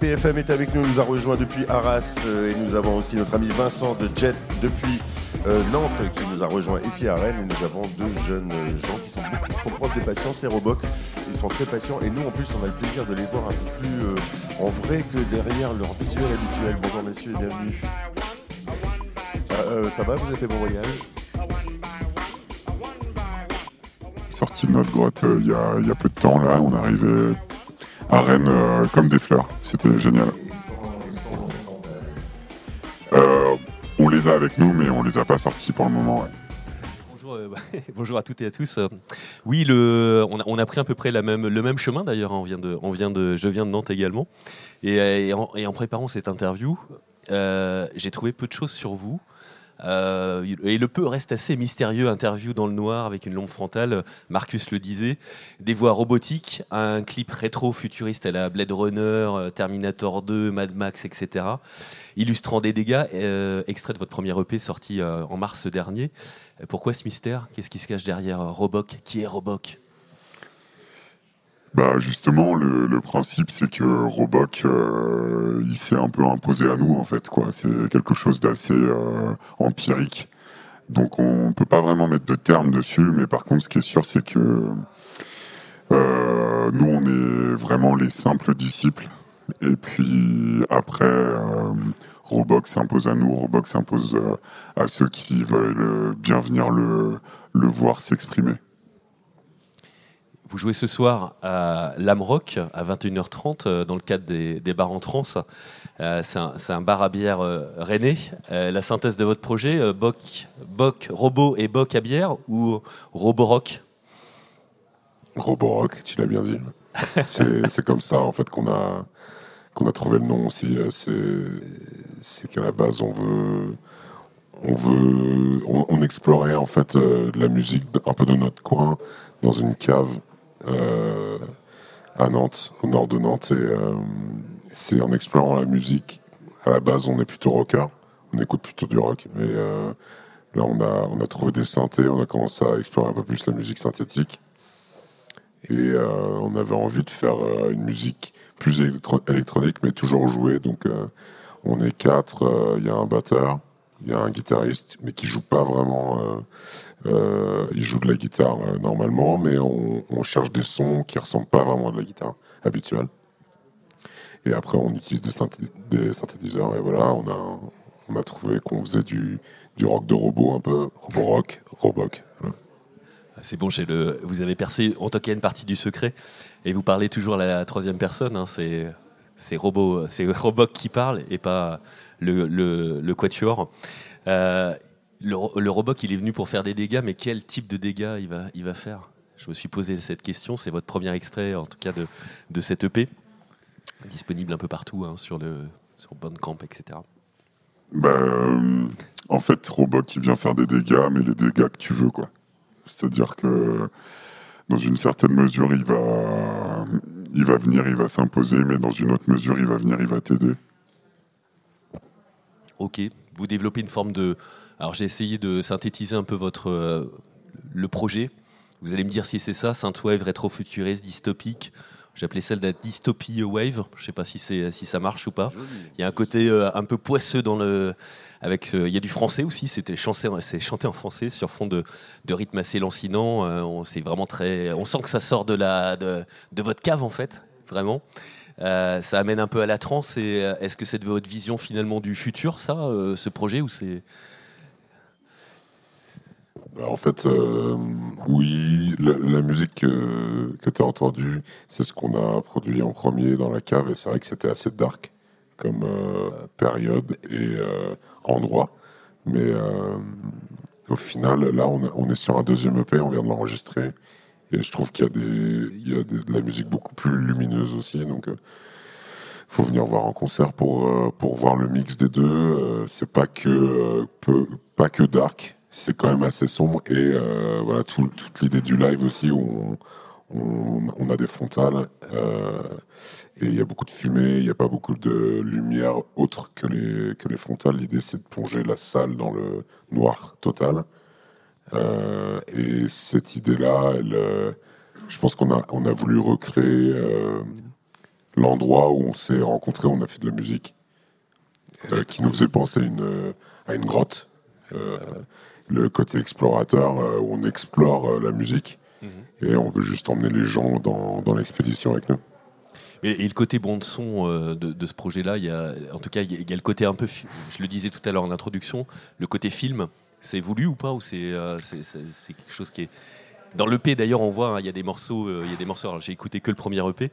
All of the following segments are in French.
PFM est avec nous, nous a rejoint depuis Arras euh, et nous avons aussi notre ami Vincent de Jet depuis euh, Nantes qui nous a rejoint ici à Rennes et nous avons deux jeunes euh, gens qui sont beaucoup preuve de patience et Roboc. Ils sont très patients et nous en plus on a le plaisir de les voir un peu plus en vrai que derrière leur visuel habituel. Bonjour messieurs et bienvenue. ça va, vous avez fait bon voyage? Sorti de notre grotte il y, a, peu de temps là, on est arrivé à Rennes euh, comme des fleurs. C'était génial. Euh, on les a avec nous, mais on les a pas sortis pour le moment. Bonjour, euh, bonjour, à toutes et à tous. Oui, le, on, a, pris à peu près le même chemin d'ailleurs. Hein. On vient de, je viens de Nantes également. Et, en, préparant cette interview, j'ai trouvé peu de choses sur vous. Euh, et le peu reste assez mystérieux. Interview dans le noir avec une lampe frontale, Marcus le disait. Des voix robotiques, un clip rétro-futuriste à la Blade Runner, euh, Terminator 2, Mad Max, etc. Illustrant des dégâts, euh, extrait de votre premier EP sorti en mars dernier. Pourquoi ce mystère? Qu'est-ce qui se cache derrière Roboc Qui est Roboc bah justement, le, principe, c'est que Roboc, euh, il s'est un peu imposé à nous, en fait. quoi. C'est quelque chose d'assez euh, empirique. Donc on peut pas vraiment mettre de termes dessus, mais par contre, ce qui est sûr, c'est que euh, nous, on est vraiment les simples disciples. Et puis après, Roboc s'impose à nous, Roboc s'impose à ceux qui veulent bien venir le, le voir s'exprimer. Vous jouez ce soir à Lamrock à 21h30 euh, dans le cadre des, bars en trans. Euh, c'est un, bar à bière euh, rennais. la synthèse de votre projet, Boc, Boc, Robot et Boc à bière ou Roborock? Roborock, tu l'as bien dit. c'est comme ça en fait qu'on a, qu'on a trouvé le nom aussi. C'est qu'à la base on veut on veut on, explorait en fait de la musique un peu de notre coin dans une cave euh, à Nantes, au nord de Nantes. Et euh, c'est en explorant la musique. À la base, on est plutôt rocker. On écoute plutôt du rock. Mais euh, là, on a, on a trouvé des synthés. On a commencé à explorer un peu plus la musique synthétique. Et on avait envie de faire une musique plus électronique, mais toujours jouée. Donc, on est quatre. Il y a un batteur il y a un guitariste, mais qui joue pas vraiment. Euh, il joue de la guitare euh, normalement, mais on, cherche des sons qui ressemblent pas vraiment à de la guitare habituelle. Et après, on utilise des, synthétiseurs. Et voilà, on a, trouvé qu'on faisait du, rock de robot un peu, robot rock, roboc. Ah, c'est bon, vous avez percé en tout cas une partie du secret. Et vous parlez toujours à la troisième personne. Hein, c'est c'est robot, c'est Roboc qui parle et pas le, le, quatuor. Euh, le, robot, il est venu pour faire des dégâts, mais quel type de dégâts il va, il va faire? Je me suis posé cette question. C'est votre premier extrait, en tout cas, de, de cette EP, disponible un peu partout hein, sur, le, sur Bandcamp, etc. Bah, euh, en fait, Robot, il vient faire des dégâts, mais les dégâts que tu veux, quoi. C'est-à-dire que dans une certaine mesure, il va, il va venir, il va s'imposer, mais dans une autre mesure, il va venir, il va t'aider. Ok, vous développez une forme de. Alors j'ai essayé de synthétiser un peu votre euh, le projet. Vous allez me dire si c'est ça, synthwave rétrofuturiste, dystopique. J'appelais celle de la dystopie wave. Je ne sais pas si c'est si ça marche ou pas. Il y a un côté euh, un peu poisseux dans le. Avec, euh, il y a du français aussi. C'était chanté, c'est chanté en français sur fond de, de rythme assez lancinant. on c'est vraiment très. On sent que ça sort de la de, votre cave en fait, vraiment. Ça amène un peu à la transe. Et est-ce que c'est de votre vision finalement du futur, ça, ce projet, ou c'est bah, en fait, oui, la, musique que, tu as entendue, c'est ce qu'on a produit en premier dans la cave, et c'est vrai que c'était assez dark comme période et endroit. Mais au final, là, on, est sur un deuxième EP, on vient de l'enregistrer. Et je trouve qu'il y a, de la musique beaucoup plus lumineuse aussi. Donc, euh, faut venir voir en concert pour, euh, pour voir le mix des deux. Euh, c'est pas que, pas que dark, c'est quand même assez sombre. Et voilà, toute l'idée du live aussi, où on, on, a des frontales. et il y a beaucoup de fumée, il n'y a pas beaucoup de lumière autre que les, que les frontales. L'idée, c'est de plonger la salle dans le noir total. Euh, et cette idée-là, euh, je pense qu'on a, on a voulu recréer euh, l'endroit où on s'est rencontrés, on a fait de la musique, euh, qui nous faisait penser une, euh, à une grotte. Euh, le côté explorateur, euh, où on explore euh, la musique, Mhm. et on veut juste emmener les gens dans, dans l'expédition avec nous. Et, et le côté bande son euh, de, de ce projet-là, il y a, en tout cas, il y, y a le côté un peu, je le disais tout à l'heure en introduction, le côté film, c'est voulu ou pas ou c'est quelque chose qui est dans l'EP d'ailleurs on voit hein, il y a des morceaux euh, il morceaux. J'ai écouté que le premier EP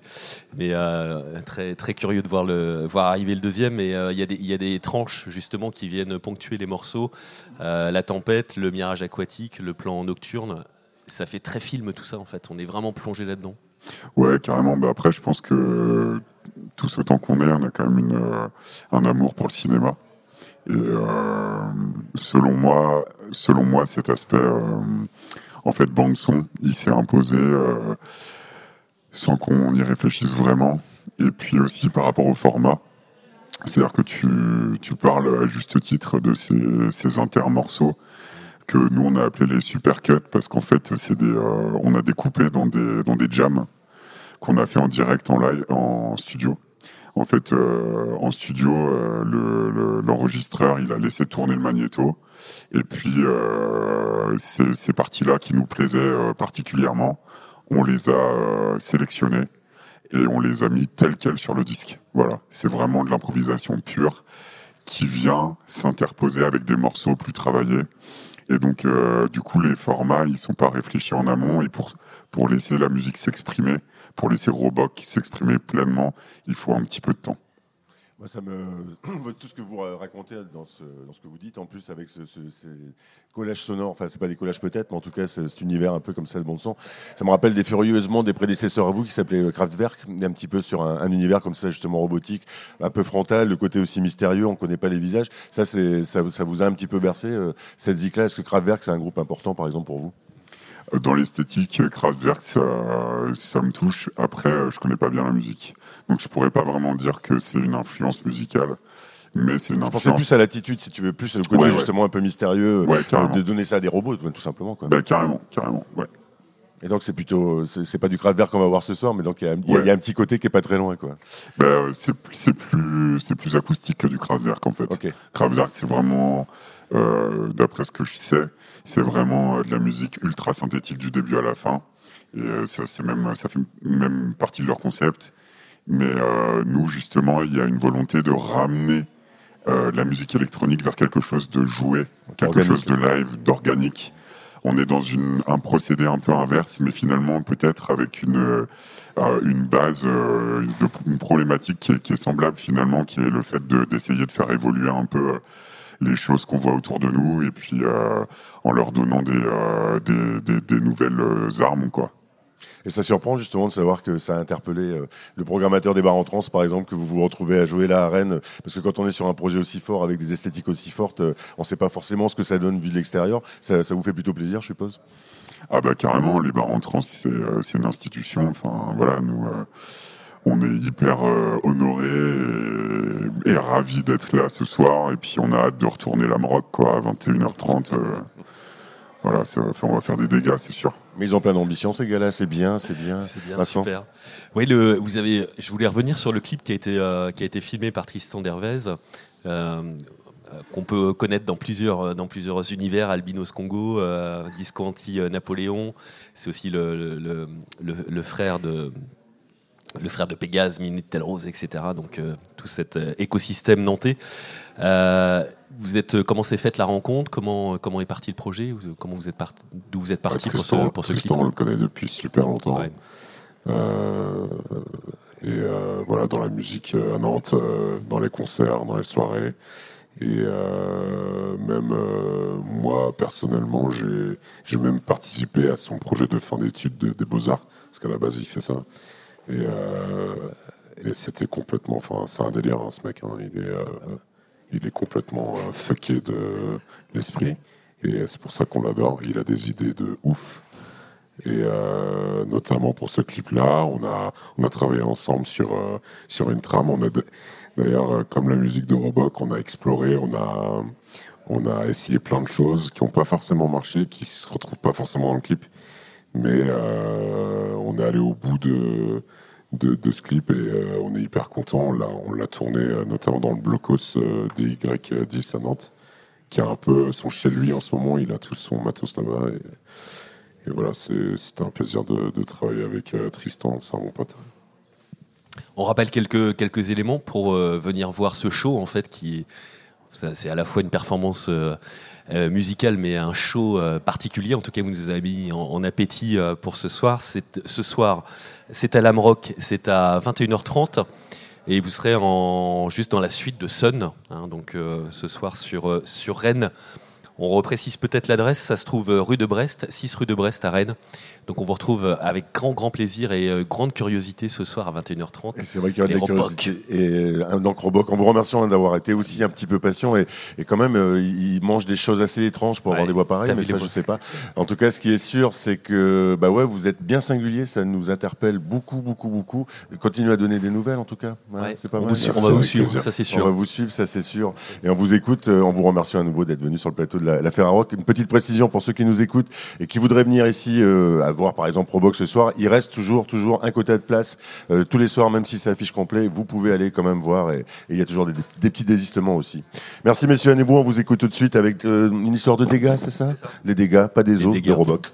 mais euh, très très curieux de voir arriver le deuxième. Et euh, il y a des y a des tranches justement qui viennent ponctuer les morceaux. La tempête le mirage aquatique le plan nocturne. Ça fait très film tout ça en fait. On est vraiment plongé là-dedans. Ouais, carrément. Bah après, je pense que tous autant qu'on est, on a quand même un amour pour le cinéma. Et selon moi, selon moi, cet aspect, en fait, bande son, il s'est imposé euh, sans qu'on y réfléchisse vraiment. Et puis aussi par rapport au format. C'est-à-dire que tu, tu parles à juste titre de ces, ces intermorceaux que nous on a appelé les super cuts parce qu'en fait c'est des euh, on a découpé dans des dans des jams qu'on a fait en direct en live en studio. En fait, euh, en studio, euh, le- le- l'enregistreur, il a laissé tourner le magnéto. Et puis, euh, ces, ces parties-là qui nous plaisaient euh, particulièrement, on les a euh, sélectionnées et on les a mis telles quelles sur le disque. Voilà, c'est vraiment de l'improvisation pure qui vient s'interposer avec des morceaux plus travaillés. Et donc, euh, du coup, les formats, ils sont pas réfléchis en amont. Et pour, pour laisser la musique s'exprimer, pour laisser Roboc s'exprimer pleinement, il faut un petit peu de temps. Moi, ça me... Tout ce que vous racontez dans ce, dans ce que vous dites, en plus avec ce, ce- ces collages sonores, enfin, c'est pas des collages peut-être, mais en tout cas, cet univers un peu comme ça de bon son, ça me rappelle des furieusement des prédécesseurs à vous qui s'appelaient Kraftwerk, un petit peu sur un, un univers comme ça, justement robotique, un peu frontal, le côté aussi mystérieux, on connaît pas les visages. Ça, ça, ça vous a un petit peu bercé, euh, cette zik-là? Est-ce que Kraftwerk, c'est un groupe important, par exemple, pour vous? Euh, Dans l'esthétique, Kraftwerk, ça, ça me touche. Après, euh, je connais pas bien la musique. Donc, je pourrais pas vraiment dire que c'est une influence musicale. Mais c'est une Je pensais influence. plus à l'attitude, si tu veux, plus le côté Ouais, ouais. justement un peu mystérieux, Ouais, euh, de donner ça à des robots, tout simplement. Quoi. Bah, carrément, carrément, ouais. Et donc c'est plutôt, c'est pas du Kraftwerk qu'on va voir ce soir, mais donc il y, a- Ouais. y un petit côté qui est pas très loin, quoi. Bah, euh, c'est plus, c'est plus, c'est plus acoustique que du Kraftwerk, en fait. Ok. Kraftwerk, c'est vraiment, euh, d'après ce que je sais, c'est vraiment euh, de la musique ultra synthétique du début à la fin. Et euh, ça, c'est même, ça fait même partie de leur concept. Mais euh, nous, justement, il y a une volonté de ramener euh, la musique électronique vers quelque chose de joué, quelque Organique. chose de live, d'organique. On est dans une, un procédé un peu inverse, mais finalement peut-être avec une, euh, une base, une problématique qui est, qui est semblable finalement, qui est le fait de- d'essayer de faire évoluer un peu les choses qu'on voit autour de nous, et puis euh, en leur donnant des, euh, des, des, des nouvelles euh, armes, quoi. Et ça surprend justement de savoir que ça a interpellé le programmateur des bars en trans, par exemple, que vous vous retrouvez à jouer là à Rennes, parce que quand on est sur un projet aussi fort avec des esthétiques aussi fortes, on sait pas forcément ce que ça donne vu de l'extérieur. Ça, ça vous fait plutôt plaisir, je suppose? Ah bah carrément, les bars en trans, c'est c'est une institution. Enfin voilà, nous, euh, on est hyper euh, honorés et, et ravis d'être là ce soir. Et puis on a hâte de retourner la Maroc quoi, à 21h30. euh, voilà, ça va faire- on va faire des dégâts, c'est sûr. Mais ils ont plein d'ambition, ces gars-là. C'est bien, c'est bien. C'est bien, Vincent super. Oui, le, vous avez. Je voulais revenir sur le clip qui a été euh, qui a été filmé par Tristan Dervez, euh, euh, qu'on peut connaître dans plusieurs dans plusieurs univers, Albinos Congo, euh, Disco anti euh, Napoléon. C'est aussi le, le, le, le- le frère de le frère de Pégase, Minute Telle Rose, etc. Donc euh, tout cet euh, écosystème nantais. Euh, vous êtes comment s'est faite la rencontre? Comment comment est parti le projet? Comment vous êtes D'où vous êtes parti pour ce pour ce Tristan, clip on le connaît depuis super longtemps. Ouais. Et voilà, dans la musique à Nantes, dans les concerts, dans les soirées. Et même moi, personnellement, j'ai même participé à son projet de fin d'études de- des Beaux-Arts, parce qu'à la base, il fait ça. Et, euh, et c'était complètement. Enfin, c'est un délire, hein, ce mec. hein. il, est, euh, il est complètement euh, fucké de l'esprit. Et c'est pour ça qu'on l'adore. Il a des idées de ouf. Et notamment pour ce clip-là, on a, on a travaillé ensemble sur, sur une trame. On a D'ailleurs, comme la musique de Roboc, on a exploré, on a, on a essayé plein de choses qui n'ont pas forcément marché, qui se retrouvent pas forcément dans le clip. Mais euh, on est allé au bout de, de, ce clip et euh, on est hyper content. On l'a, tourné euh, notamment dans le blocos des Y10 à Nantes, qui a un peu son chez lui en ce moment. Il a tout son matos là-bas. Et, voilà, c'était un plaisir de, de travailler avec Tristan, c'est bon pote. On rappelle quelques, quelques éléments pour venir voir ce show, en fait, qui c'est à la fois une performance musicale, mais un show euh, particulier. En tout cas, vous nous avez mis en, appétit euh, pour ce soir. Ce soir, c'est à l'Amrock, c'est à 21h30. Et vous serez en, juste dans la suite de Sun, hein, donc euh, ce soir sur, euh, sur Rennes. On reprécise peut-être l'adresse, ça se trouve euh, rue de Brest, 6 rue de Brest à Rennes. Donc on vous retrouve euh, avec grand grand plaisir et euh, grande curiosité ce soir à 21h30. Et c'est vrai qu'il y aura de Les la Robocs. curiosité. Et donc Roboc, en vous remerciant d'avoir été aussi un petit peu patient et, et quand même, euh, il mange des choses assez étranges pour avoir Ouais, des voix pareilles, mais ça, je sais pas. En tout cas, ce qui est sûr, c'est que, bah ouais, vous êtes bien singulier, ça nous interpelle beaucoup, beaucoup, beaucoup. Continuez à donner des nouvelles, en tout cas. Ouais, Ouais, c'est pas on, mal. vous on va vous suivre, ça c'est On va sûr. vous suivre, ça c'est sûr. Et on vous écoute, on vous remercie à nouveau d'être venu sur le plateau de la, la Ferrarock. Une petite précision pour ceux qui nous écoutent et qui voudraient venir ici euh, à voir par exemple Robox ce soir. Il reste toujours, toujours un quota de place euh, tous les soirs, même si c'est affiche complet. Vous pouvez aller quand même voir et il y a toujours des, des petits désistements aussi. Merci messieurs Annebou, on vous écoute tout de suite avec euh, une histoire de dégâts, c'est ça, Les dégâts, pas des eaux, de Roboc.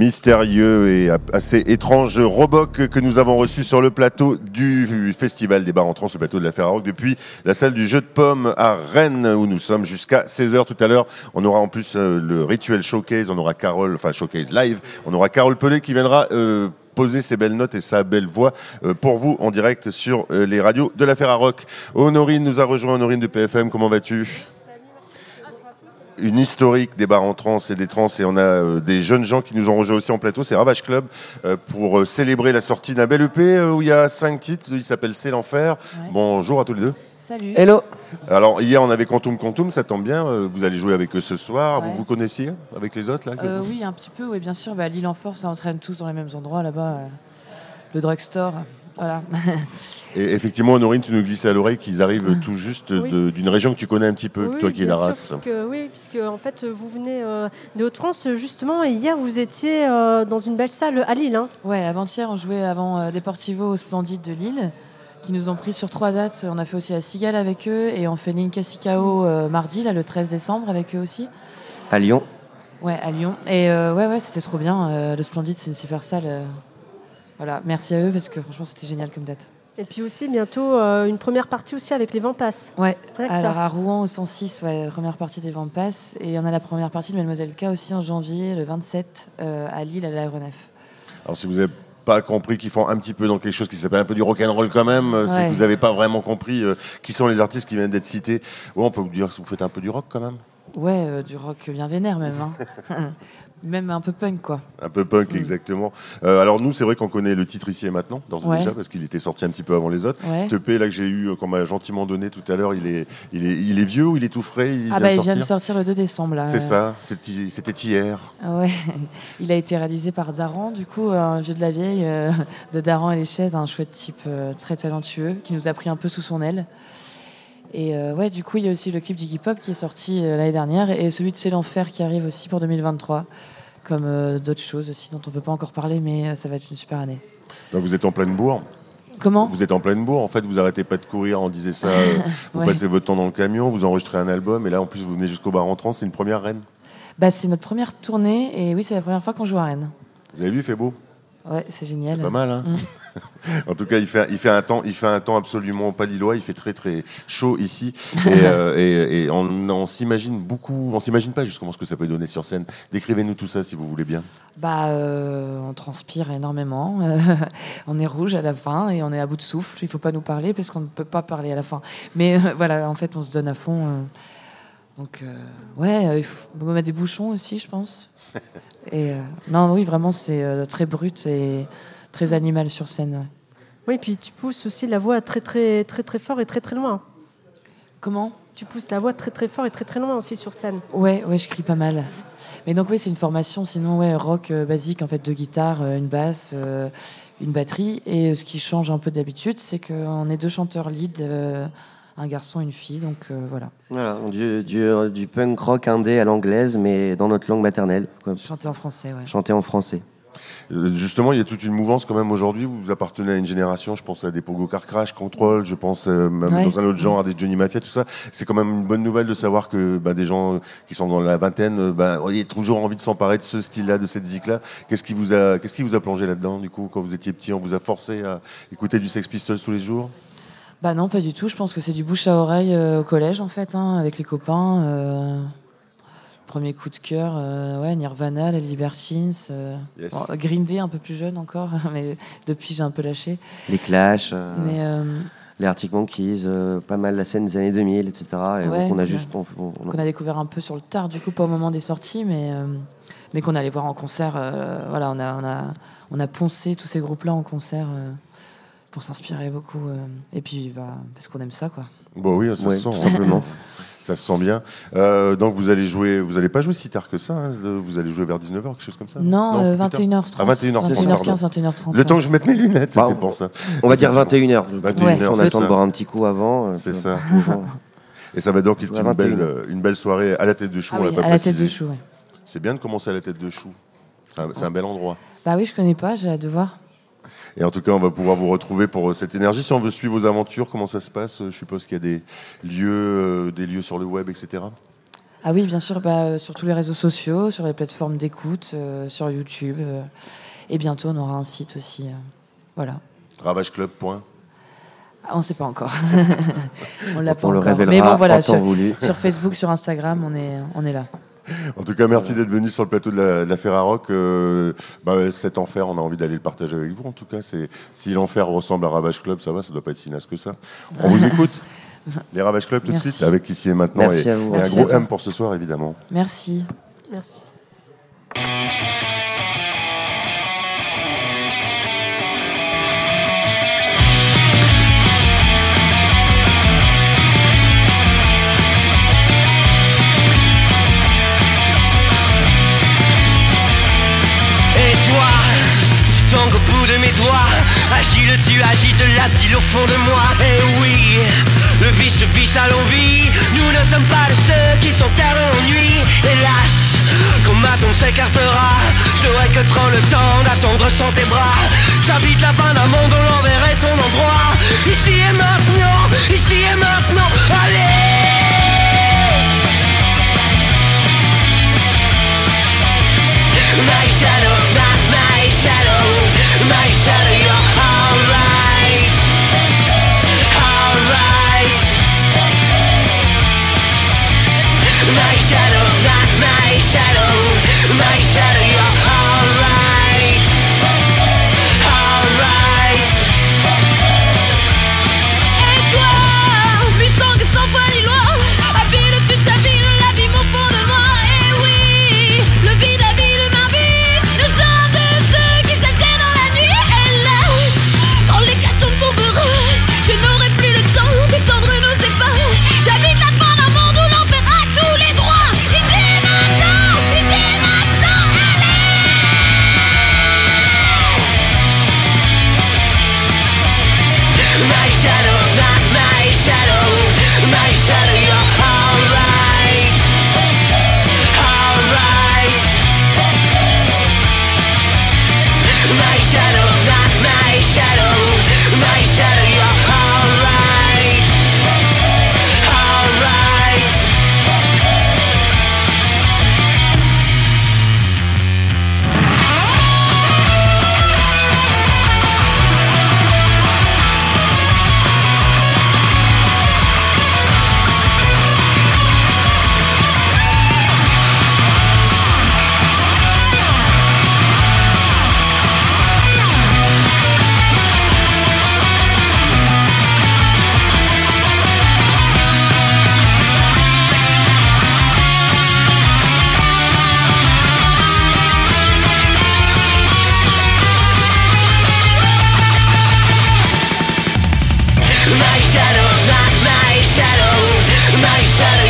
Mystérieux et assez étranges Roboc que nous avons reçus sur le plateau du Festival des bars entrants, sur le plateau de la Ferrarock, depuis la salle du jeu de pommes à Rennes, où nous sommes jusqu'à 16h tout à l'heure. On aura en plus euh, le rituel showcase, on aura Carole, enfin showcase live, on aura Carole Pelé qui viendra euh, poser ses belles notes et sa belle voix euh, pour vous en direct sur les radios de la Ferrarock. Honorine nous a rejoint, Honorine de PFM, comment vas-tu? Une historique des bars en trans et des trans et on a euh, des jeunes gens qui nous ont rejoint aussi en plateau, c'est Ravage Club euh, pour euh, célébrer la sortie d'un bel EP euh, où il y a cinq titres, il s'appelle C'est l'enfer. Ouais. Bonjour à tous les deux. Salut. Hello Alors hier on avait Quantum Quantum, ça tombe bien, euh, vous allez jouer avec eux ce soir, Ouais. vous vous connaissiez avec les autres là Euh, oui, un petit peu, oui, bien sûr. Bah, Lille en force, ça entraîne tous dans les mêmes endroits là-bas. euh, le drugstore, voilà. Et effectivement Honorine, tu nous glissais à l'oreille qu'ils arrivent tout juste Oui. d'une région que tu connais un petit peu, Oui, toi qui es la sûr, race. puisque- oui, puisque en fait vous venez euh, de Haute-France justement et hier vous étiez euh, dans une belle salle à Lille. hein. Ouais, avant-hier, on jouait avant euh, Deportivo au Splendide de Lille, qui nous ont pris sur trois dates. On a fait aussi la Cigale avec eux et on fait l'Inca Sicao euh, mardi, là, le 13 décembre, avec eux aussi. à Lyon. Ouais, à Lyon. Et euh, ouais, ouais, c'était trop bien. euh, le Splendide, c'est une super salle. Voilà, merci à eux parce que franchement, c'était génial comme date. Et puis aussi bientôt euh, une première partie aussi avec les vents passent. Ouais, que ça. alors à Rouen au 106, ouais, première partie des passent. Et on a la première partie de Mademoiselle K aussi en janvier, le 27, euh, à Lille, à l'aéronef. Alors si vous n'avez pas compris qu'ils font un petit peu dans quelque chose qui s'appelle un peu du rock'n'roll quand même, euh, c'est Ouais. que vous n'avez pas vraiment compris euh, qui sont les artistes qui viennent d'être cités. Ouais, on peut vous dire que vous faites un peu du rock quand même. Ouais, euh, du rock bien vénère même. hein. même un peu punk, quoi. Un peu punk, Mm. exactement. Euh, alors nous, c'est vrai qu'on connaît le titre ici et maintenant, Ouais. déjà, parce qu'il était sorti un petit peu avant les autres. Ouais. Cet EP là que j'ai eu, euh, qu'on m'a gentiment donné tout à l'heure, il est, il est, il est vieux ou il est tout frais? Il ah vient bah il vient de sortir le 2 décembre là. C'est ça, c'était hier. Ouais, il a été réalisé par Daran, du coup, un jeu de la vieille euh, de Daran et les chaises, un chouette type euh, très talentueux qui nous a pris un peu sous son aile. Et euh, ouais, du coup, il y a aussi le clip d'Iggy Pop qui est sorti euh, l'année dernière et celui de C'est l'enfer qui arrive aussi pour 2023, comme euh, d'autres choses aussi dont on peut pas encore parler, mais ça va être une super année. Donc, vous êtes en pleine bourre. Comment? Vous êtes en pleine bourre. En fait, vous arrêtez pas de courir. On disait ça. vous Ouais. passez votre temps dans le camion, vous enregistrez un album, et là, en plus, vous venez jusqu'au bar entrant. C'est une première reine. Bah, c'est notre première tournée et oui, c'est la première fois qu'on joue à Rennes. Vous avez vu, il fait beau. Ouais, c'est génial. Pas mal, hein En tout cas, il fait, il, fait un temps, il fait un temps absolument pas lillois. Il fait très très chaud ici. Et, euh, et- et on, on s'imagine beaucoup. On s'imagine pas justement ce que ça peut donner sur scène. Décrivez-nous tout ça si vous voulez bien. Bah, euh, on transpire énormément. euh, on est rouge à la fin et on est à bout de souffle. Il faut pas nous parler parce qu'on ne peut pas parler à la fin. Mais euh, voilà, en fait, on se donne à fond. donc, ouais, il faut on mettre des bouchons aussi, je pense. Et euh, non, oui, vraiment, c'est euh, très brut et très animal sur scène. ouais. Oui, puis tu pousses aussi la voix très très très très fort et très très loin. Comment? Tu pousses la voix très très fort et très très loin aussi sur scène. Ouais, ouais, je crie pas mal. Mais donc oui, c'est une formation, sinon ouais, rock euh, basique en fait, de guitare, une basse, une batterie. Et ce qui change un peu d'habitude, c'est qu'on est deux chanteurs lead, un garçon, une fille. Donc euh, voilà, Voilà, du, du, du punk rock indé à l'anglaise, mais dans notre langue maternelle, quoi. chanter en français. Ouais. chanter en français. Euh, Justement, il y a toute une mouvance quand même aujourd'hui. Vous appartenez à une génération, je pense à des Pogo Car Crash, Control, je pense euh, même Ouais. dans un autre genre à des Johnny Mafia, tout ça. C'est quand même une bonne nouvelle de savoir que bah, des gens qui sont dans la vingtaine, euh, bah, ont toujours envie de s'emparer de ce style-là, de cette zik-là. Qu'est-ce qui vous a, qu'est-ce qui vous a plongé là-dedans du coup quand vous étiez petit On vous a forcé à écouter du Sex Pistols tous les jours? Bah non, pas du tout. Je pense que c'est du bouche à oreille euh, au collège en fait, hein, avec les copains. euh, Premier coup de cœur, euh, ouais, Nirvana, les Libertines, Yes. bon, Green Day un peu plus jeune encore, mais depuis j'ai un peu lâché. Les Clash, Mais les Arctic Monkeys, pas mal la scène des années 2000, etc. Et Ouais, on a juste. on- on- on- qu'on a découvert un peu sur le tard, du coup, pas au moment des sorties, mais, mais qu'on allait voir en concert. voilà, on a, on, a, on a poncé tous ces groupes-là en concert pour s'inspirer beaucoup. euh, et puis, bah, parce qu'on aime ça, quoi. Bon oui, ça ouais, se sent. tout hein. simplement. Ça se sent bien. Euh, donc vous allez jouer, vous allez pas jouer si tard que ça. hein, vous allez jouer vers 19h, quelque chose comme ça. Non, c'est euh, plus tard. 21h30. Ah, 21h30, 21h15, 21h30. Le temps que je mette mes lunettes, c'était Bah, pour ça. On va dire 21h. 21h, on c'est a le temps ça. de boire un petit coup avant. euh, C'est ça. Et ça va donc être une belle, 21. euh, une belle soirée à la tête de chou. Ah on l'a oui, pas à la tête précisé. de chou, ouais. C'est bien de commencer à la tête de chou. C'est un, c'est un bel endroit. Bah oui, je connais pas, j'ai hâte de voir. Et en tout cas, on va pouvoir vous retrouver pour euh, cette énergie. Si on veut suivre vos aventures, comment ça se passe Euh, Je suppose qu'il y a des lieux, euh, des lieux sur le web, etc. Ah oui, bien sûr, bah, euh, sur tous les réseaux sociaux, sur les plateformes d'écoute, euh, sur YouTube. euh, et bientôt, on aura un site aussi. euh, voilà. Ravageclub. point. Ah, on ne sait pas encore. on l'a pas On le encore. révélera Mais bon, voilà, sur, sur Facebook, sur Instagram, on est, on est là. En tout cas, merci d'être venu sur le plateau de la, de la Ferrarock. Euh, bah, cet enfer, on a envie d'aller le partager avec vous. En tout cas, c'est si l'enfer ressemble à Ravage Club, ça va, ça doit pas être si naze que ça. On vous écoute. Les Ravage Club tout de suite, avec ici et maintenant. Merci et, à vous. et un gros. M pour ce soir, évidemment. Merci. Merci. Bout de mes doigts. Agile, tu agites l'asile au fond de moi. Et oui, le vice vice à l'envie. Nous ne sommes pas de ceux qui s'enterrent en nuit Hélas, quand ma tombe s'écartera Je n'aurai que trop le temps d'attendre sans tes bras. J'habite la fin d'un monde où l'envers ton endroit. Ici et maintenant, ici et maintenant Allez! My shadow, not my shadow My shadow, you're alright. Alright. My shadow, my shadow My shadow, shadow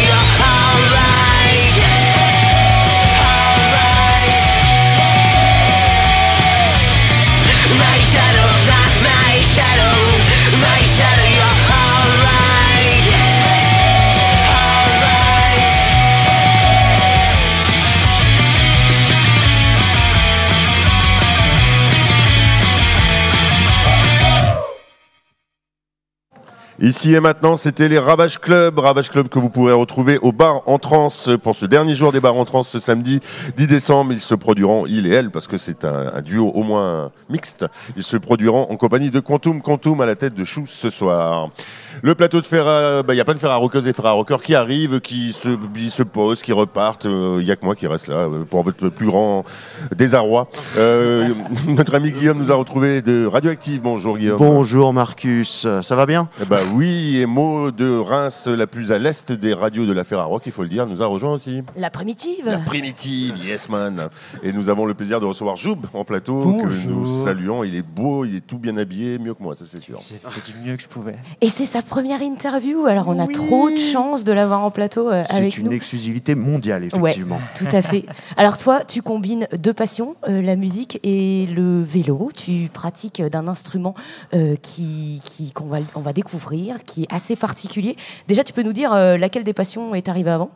Ici et maintenant, c'était les Ravage Club. Ravage Club que vous pourrez retrouver au bar en trans pour ce dernier jour des bars en trans ce samedi 10 décembre. Ils se produiront, il et elle, parce que c'est un, un duo au moins mixte. Ils se produiront en compagnie de Quantum Quantum à la tête de Chou ce soir. Le plateau de Ferra, bah, il y a plein de Ferrarockeuses et Ferrarockeurs qui arrivent, qui se, posent, qui repartent. Il y a que moi qui reste là euh, pour votre plus grand désarroi. Euh, notre ami Guillaume nous a retrouvé de Radioactive. Bonjour Guillaume. Bonjour Marcus, ça va bien? Eh ben oui, et mot de Reims, la plus à l'est des radios de la Ferrarock, il faut le dire, nous a rejoint aussi. La primitive. La primitive, yes man. Et nous avons le plaisir de recevoir Joub en plateau, que nous saluons. Il est beau, il est tout bien habillé, mieux que moi, ça c'est sûr. J'ai fait du mieux que je pouvais. Et c'est sa première interview, alors on a trop de chance de l'avoir en plateau euh, avec C'est une nous. exclusivité mondiale, Ouais, effectivement. tout à fait. Alors toi, tu combines deux passions, euh, la musique et le vélo. Tu pratiques d'un instrument euh, qui qui- qu'on va on va découvrir, qui est assez particulier. Déjà, tu peux nous dire euh, laquelle des passions est arrivée avant?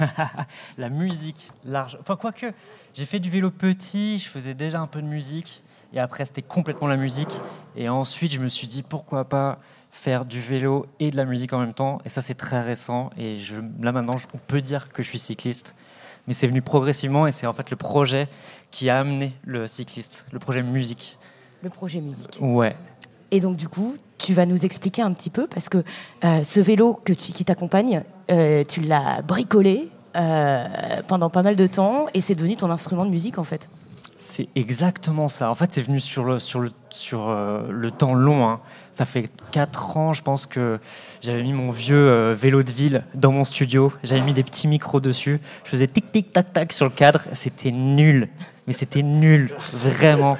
La musique, large. Enfin, quoique, j'ai fait du vélo petit, je faisais déjà un peu de musique. Et après, c'était complètement la musique. Et ensuite, je me suis dit, pourquoi pas faire du vélo et de la musique en même temps. Et ça, c'est très récent. Et je, là, maintenant, on peut dire que je suis cycliste. Mais c'est venu progressivement et c'est en fait le projet qui a amené le cycliste, le projet musique. Le projet musique. Ouais. Et donc, du coup, tu vas nous expliquer un petit peu, parce que euh, ce vélo que tu, qui t'accompagne, euh, tu l'as bricolé euh, pendant pas mal de temps, et c'est devenu ton instrument de musique, en fait. C'est exactement ça. En fait, c'est venu sur le, sur le, sur, le temps long. hein. Ça fait 4 ans, je pense que j'avais mis mon vieux euh, vélo de ville dans mon studio. J'avais mis des petits micros dessus. Je faisais tic tic tac tac sur le cadre. C'était nul. Mais c'était nul, vraiment.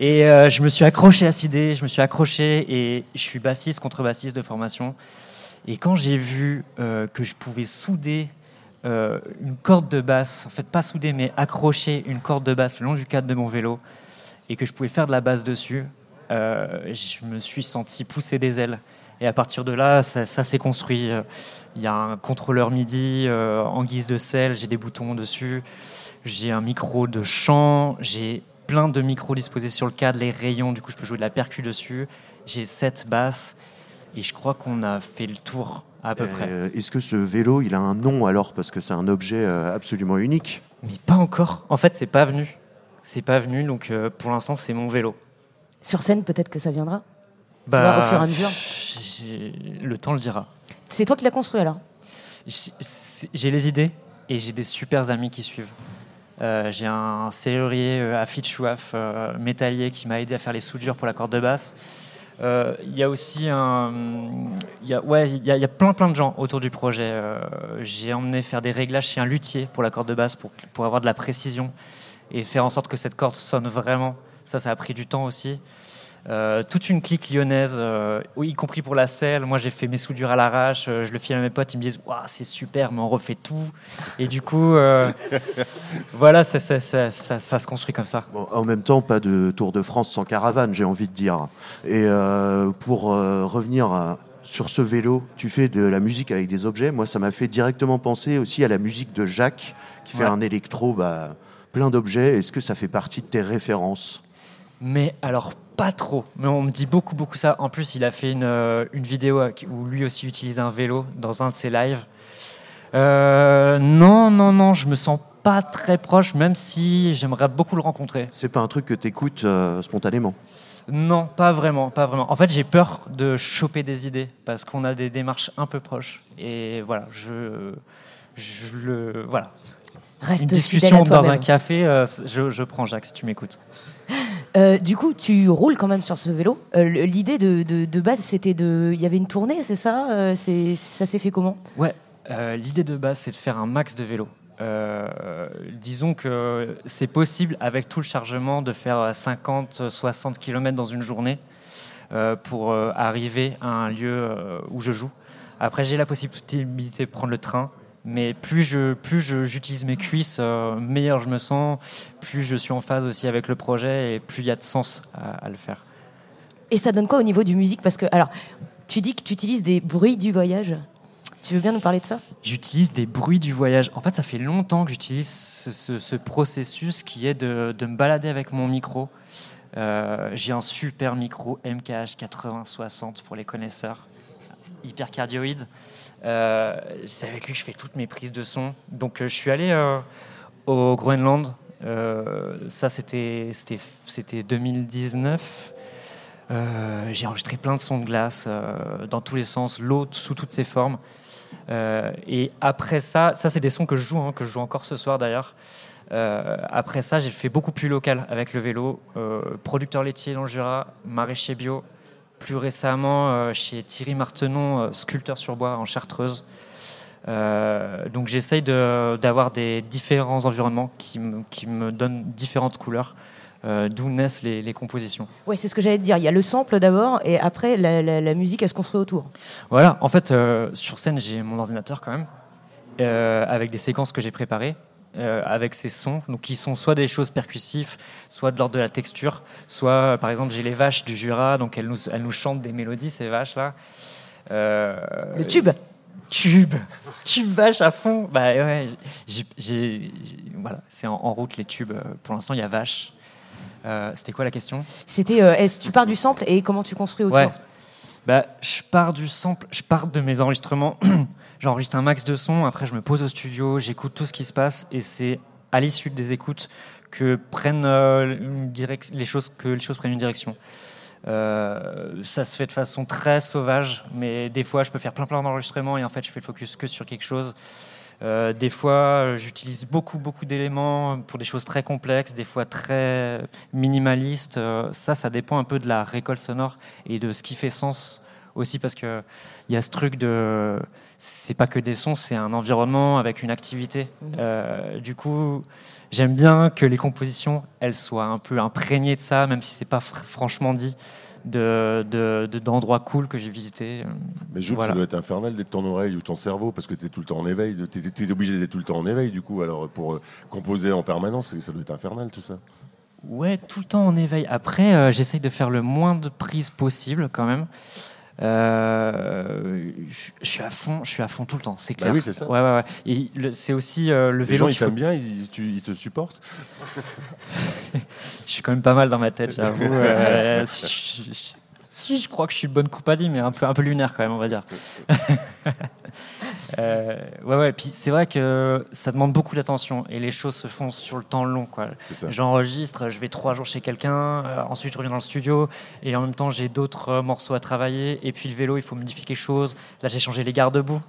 Et euh, je me suis accroché à cette idée, je me suis accroché et je suis bassiste, contrebassiste de formation. Et quand j'ai vu euh, que je pouvais souder une corde de basse, en fait pas souder mais accrocher une corde de basse le long du cadre de mon vélo et que je pouvais faire de la basse dessus, je me suis senti pousser des ailes. Et à partir de là, ça, ça s'est construit. Euh, Il y a un contrôleur MIDI euh, en guise de selle, j'ai des boutons dessus, j'ai un micro de chant, j'ai plein de micros disposés sur le cadre, les rayons, du coup je peux jouer de la percu dessus, j'ai sept basses et je crois qu'on a fait le tour à peu près. Euh, Est-ce que ce vélo, il a un nom alors? Parce que c'est un objet euh, absolument unique. Mais pas encore. En fait, c'est pas venu. C'est pas venu, donc euh, pour l'instant, c'est mon vélo. Sur scène, peut-être que ça viendra Bah, vois, au fur et à mesure. j'ai- Le temps le dira. C'est toi qui l'as construit, alors? J'ai les idées et j'ai des super amis qui suivent. Euh, j'ai un serrurier euh, à Fitchouaf, euh, métallier, qui m'a aidé à faire les soudures pour la corde de basse. Euh, Il y a aussi un, il y a, ouais, il y, a- il y a plein plein de gens autour du projet. Euh, j'ai emmené faire des réglages chez un luthier pour la corde de basse pour, pour avoir de la précision et faire en sorte que cette corde sonne vraiment. Ça, ça a pris du temps aussi. Euh, toute une clique lyonnaise, euh, y compris pour la selle. Moi, j'ai fait mes soudures à l'arrache. euh, je le file à mes potes. Ils me disent Waouh, c'est super, mais on refait tout. Et du coup, euh, voilà, ça, ça- ça- ça- ça se construit comme ça. Bon, en même temps, pas de Tour de France sans caravane, j'ai envie de dire. Et euh, pour euh, revenir à- sur ce vélo, tu fais de la musique avec des objets. Moi, ça m'a fait directement penser aussi à la musique de Jacques, qui fait Ouais. un électro, bah, plein d'objets. Est-ce que ça fait partie de tes références? Mais alors, pas trop. Mais on me dit beaucoup, beaucoup ça. En plus, il a fait une, euh, une vidéo où lui aussi utilise un vélo dans un de ses lives. Euh, non, non, non, je me sens pas très proche, même si j'aimerais beaucoup le rencontrer. C'est pas un truc que tu écoutes spontanément? Non, pas vraiment, pas vraiment. En fait, j'ai peur de choper des idées parce qu'on a des démarches un peu proches. Et voilà, je, je le, voilà. Reste Une discussion dans un café, euh, je, je prends Jacques si tu m'écoutes. Euh, du coup, tu roules quand même sur ce vélo. Euh, L'idée de, de- base, c'était de. Il y avait une tournée, c'est ça Euh, Ça s'est fait comment? Ouais, l'idée de base, c'est de faire un max de vélo. Disons que c'est possible avec tout le chargement de faire 50-60 km dans une journée pour arriver à un lieu où je joue. Après, j'ai la possibilité de prendre le train, mais plus je plus j'utilise mes cuisses, euh, meilleur je me sens, plus je suis en phase aussi avec le projet et plus il y a de sens à- à le faire. Et ça donne quoi au niveau du musique? Parce que, alors, tu dis que tu utilises des bruits du voyage. Tu veux bien nous parler de ça? J'utilise des bruits du voyage. En fait, ça fait longtemps que j'utilise ce, ce- ce processus qui est de, de me balader avec mon micro. Euh, J'ai un super micro MKH 8060 pour les connaisseurs. Hyper cardioïde. Euh, c'est avec lui que je fais toutes mes prises de son. Donc euh, je suis allé euh, au Groenland. Ça, c'était c'était- c'était 2019. Euh, J'ai enregistré plein de sons de glace dans tous les sens, l'eau sous toutes ses formes. Et après ça, ça c'est des sons que je joue, hein, que je joue encore ce soir d'ailleurs. Après ça, j'ai fait beaucoup plus local avec le vélo. Producteur laitier dans le Jura, maraîcher bio. Plus récemment, euh, chez Thierry Martenon, euh, sculpteur sur bois en Chartreuse. Euh, donc j'essaye de- d'avoir des différents environnements qui me, qui me donnent différentes couleurs, euh, d'où naissent les, les compositions. Ouais, c'est ce que j'allais te dire. Il y a le sample d'abord, et après, la, la- la musique, elle se construit autour. Voilà, en fait, euh, sur scène, j'ai mon ordinateur quand même, avec des séquences que j'ai préparées, euh, avec ces sons, donc qui sont soit des choses percussives, soit de l'ordre de la texture, soit, euh, par exemple, j'ai les vaches du Jura, donc elles nous, elles nous chantent des mélodies, ces vaches-là. Euh, Le tube Tube Tube vache à fond Bah ouais, voilà, c'est en, en route les tubes. euh, Pour l'instant, il y a vache. Euh, C'était quoi la question? C'était, est-ce- tu pars du sample et comment tu construis autour? Ouais. Bah, je pars du sample, je pars de mes enregistrements. J'enregistre un max de sons, après je me pose au studio, j'écoute tout ce qui se passe et c'est à l'issue des écoutes que prennent euh, les choses que les choses prennent une direction. Euh, ça se fait de façon très sauvage, mais des fois je peux faire plein plein d'enregistrements et en fait je fais le focus que sur quelque chose. Euh, des fois, j'utilise beaucoup, beaucoup d'éléments pour des choses très complexes, des fois très minimalistes. Ça, ça dépend un peu de la récolte sonore et de ce qui fait sens aussi, parce que il y a ce truc de, c'est pas que des sons, c'est un environnement avec une activité. Euh, du coup, j'aime bien que les compositions, elles soient un peu imprégnées de ça, même si c'est pas fr- franchement dit. De, de- de- d'endroits cool que j'ai visités. Mais Jules, Voilà. ça doit être infernal d'être ton oreille ou ton cerveau parce que tu es tout le temps en éveil. Tu es, obligé d'être tout le temps en éveil, du coup, alors pour euh, composer en permanence, ça doit être infernal tout ça. Ouais, tout le temps en éveil. Après, euh, j'essaye de faire le moins de prises possible quand même. Euh, je suis à fond, je suis à fond tout le temps, c'est Bah clair. oui, c'est ça. Ouais, c'est aussi euh, le Les vélo. gens, qu'il ils faut- bien, ils, tu- ils te supportent. Je suis quand même pas mal dans ma tête, j'avoue. Euh, je, je- si, je crois que je suis bonne compagnie, mais un peu, un peu lunaire quand même, on va dire. Euh, ouais, ouais. Puis c'est vrai que ça demande beaucoup d'attention et les choses se font sur le temps long. quoi. J'enregistre, je vais trois jours chez quelqu'un, euh, ensuite je reviens dans le studio et en même temps j'ai d'autres euh, morceaux à travailler. Et puis le vélo, il faut modifier quelque chose. Là, j'ai changé les garde-boue.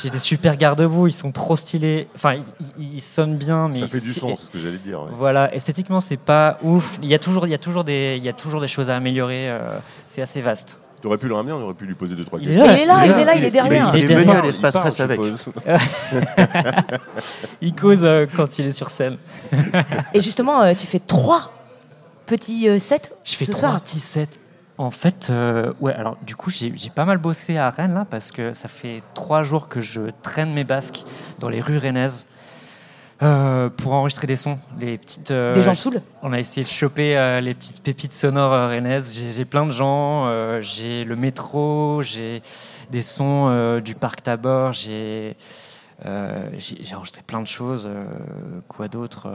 J'ai des super garde-boue, ils sont trop stylés. Enfin, ils, sonnent bien, mais ça fait du son, c'est ce que j'allais dire. ouais. voilà, esthétiquement, c'est pas ouf. Il y a toujours, il y a toujours des, il y a toujours des choses à améliorer. euh, c'est assez vaste. Tu aurais pu le ramener, on aurait pu lui poser deux trois Il est questions. là, Il est là, il est là, il est derrière. Il est venu à l'espace je avec. Il cause euh, quand il est sur scène. Et justement, euh, tu fais trois petits euh, sets Je fais ce trois soir. petits sets. En fait, euh, ouais, alors du coup, j'ai j'ai pas mal bossé à Rennes là parce que ça fait trois jours que je traîne mes basques dans les rues rennaises euh, pour enregistrer des sons. Les petites, euh, Des gens saouls On a essayé de choper euh, les petites pépites sonores euh, rennaises. J'ai plein de gens. euh, j'ai le métro, j'ai des sons euh, du parc Tabor, j'ai euh, enregistré plein de choses. euh, quoi d'autre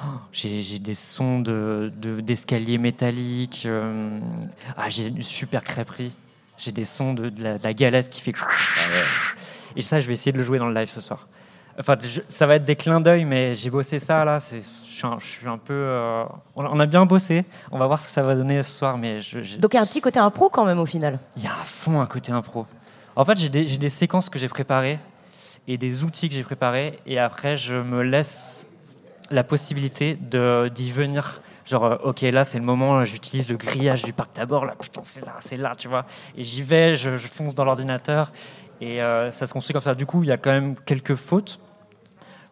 j'ai des sons de- de- d'escaliers métalliques. euh, ah, j'ai une super crêperie. J'ai des sons de, de la, de la galette qui fait. Et ça, je vais essayer de le jouer dans le live ce soir. Enfin, je- ça va être des clins d'œil, mais j'ai bossé ça là. Je suis un, je suis un peu. euh, on, a- bien bossé. On va voir ce que ça va donner ce soir, mais je- Donc il y a un petit côté impro quand même au final. il y a à fond un côté impro. En fait, j'ai des, séquences que j'ai préparées et des outils que j'ai préparés, et après, je me laisse la possibilité d'y venir. Genre, euh, ok, là, c'est le moment, euh, j'utilise le grillage du parc d'abord, là, putain, c'est là, c'est là, tu vois. Et j'y vais, je, je fonce dans l'ordinateur, et euh, ça se construit comme ça. Du coup, il y a quand même quelques fautes,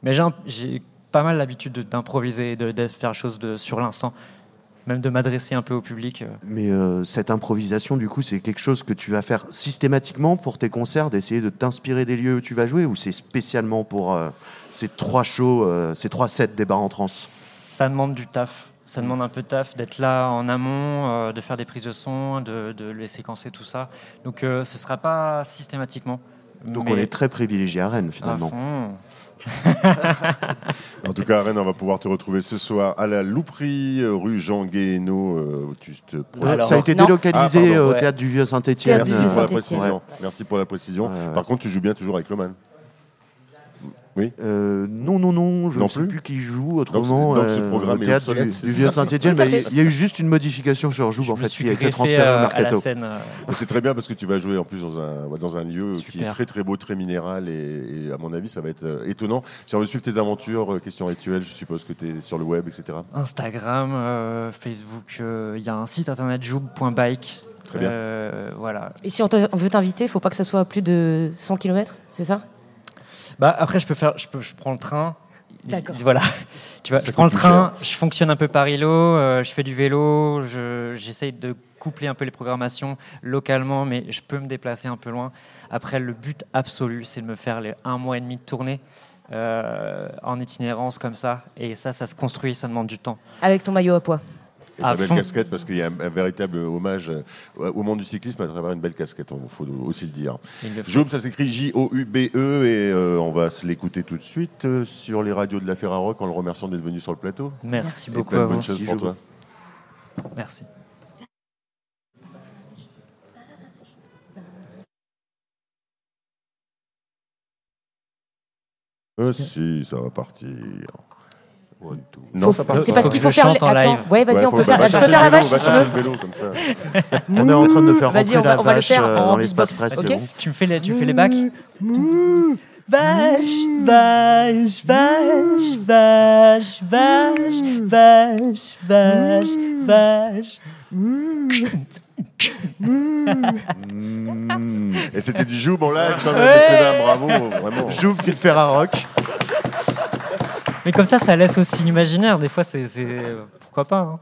mais j'ai pas mal l'habitude de- d'improviser, de, de faire chose de, sur l'instant, même de m'adresser un peu au public. euh. Mais euh, cette improvisation, du coup, c'est quelque chose que tu vas faire systématiquement pour tes concerts, d'essayer de t'inspirer des lieux où tu vas jouer, ou c'est spécialement pour euh, ces trois shows, euh, ces trois sets des bars en trans Ça demande du taf. Ça demande un peu de taf d'être là en amont, de faire des prises de son, de, de les séquencer, tout ça. Donc ce ne sera pas systématiquement. Donc Mais- on est très privilégié à Rennes finalement. En tout cas, à Rennes, on va pouvoir te retrouver ce soir à la Louperie, euh, rue Jean Guéhenno. euh, où tu te Alors, ça a été non. délocalisé Ah, au Ouais. théâtre du Vieux Saint-Étienne. Merci précision. Merci pour la précision. Ouais, ouais. Par contre, tu joues bien toujours avec Loman. Euh, non, non, non, je ne sais plus plus qui joue autrement. Donc, donc, euh, programme au est théâtre obsolète, du, Vieux fait. il y a eu juste une modification sur Joub Je en fait qui a été greffé transféré à, au Mercato. scène. euh, C'est très bien parce que tu vas jouer en plus dans un, ouais, dans un lieu qui est très très beau, très minéral et, et à mon avis ça va être euh, étonnant. Si on veut suivre tes aventures, euh, questions rituelles, je suppose que tu es sur le web, etc. Instagram, euh, Facebook, euh, il y a un site internet joub.bike. Très bien. Euh, voilà. Et si on, on veut t'inviter, il faut pas que ça soit à plus de 100 km, c'est ça? Bah après je peux faire, je peux, je prends le train. D'accord. Voilà. Tu vois, Ça je prends le train, je fonctionne un peu par îlot, euh, je fais du vélo, je- j'essaye de coupler un peu les programmations localement, mais je peux me déplacer un peu loin. Après, le but absolu, c'est de me faire les un mois et demi de tournée euh, en itinérance comme ça. Et ça, ça se construit, ça demande du temps. Avec ton maillot à poids. Et À ta belle fond. casquette parce qu'il y a un, un véritable hommage euh, au monde du cyclisme à travers une belle casquette, il faut aussi le dire. Joub, ça s'écrit J-O-U-B-E et euh, on va se l'écouter tout de suite euh, sur les radios de la Ferrarock en le remerciant d'être venu sur le plateau. Merci Et beaucoup plein de à bonnes vous. choses Merci, pour toi. Merci. Euh, si, ça va partir. Non, ça part C'est parce qu'il faut faire. Attends, live. ouais, vas-y, Ouais, on peut va faire. Je peux faire la le vélo, vache va si tu chercher le vélo comme ça. On est en train de faire rentrer on va- la on va le vache faire euh, en dans l'espace presse. Tu me fais les, tu fais les bacs Vache, vache, vache, vache, vache, vache, vache, vache. Mmh. Et c'était du Joub en live bravo, vraiment. Joub fit Ferrarock. Mais comme ça, ça laisse aussi l'imaginaire. Des fois, c'est. Pourquoi pas hein.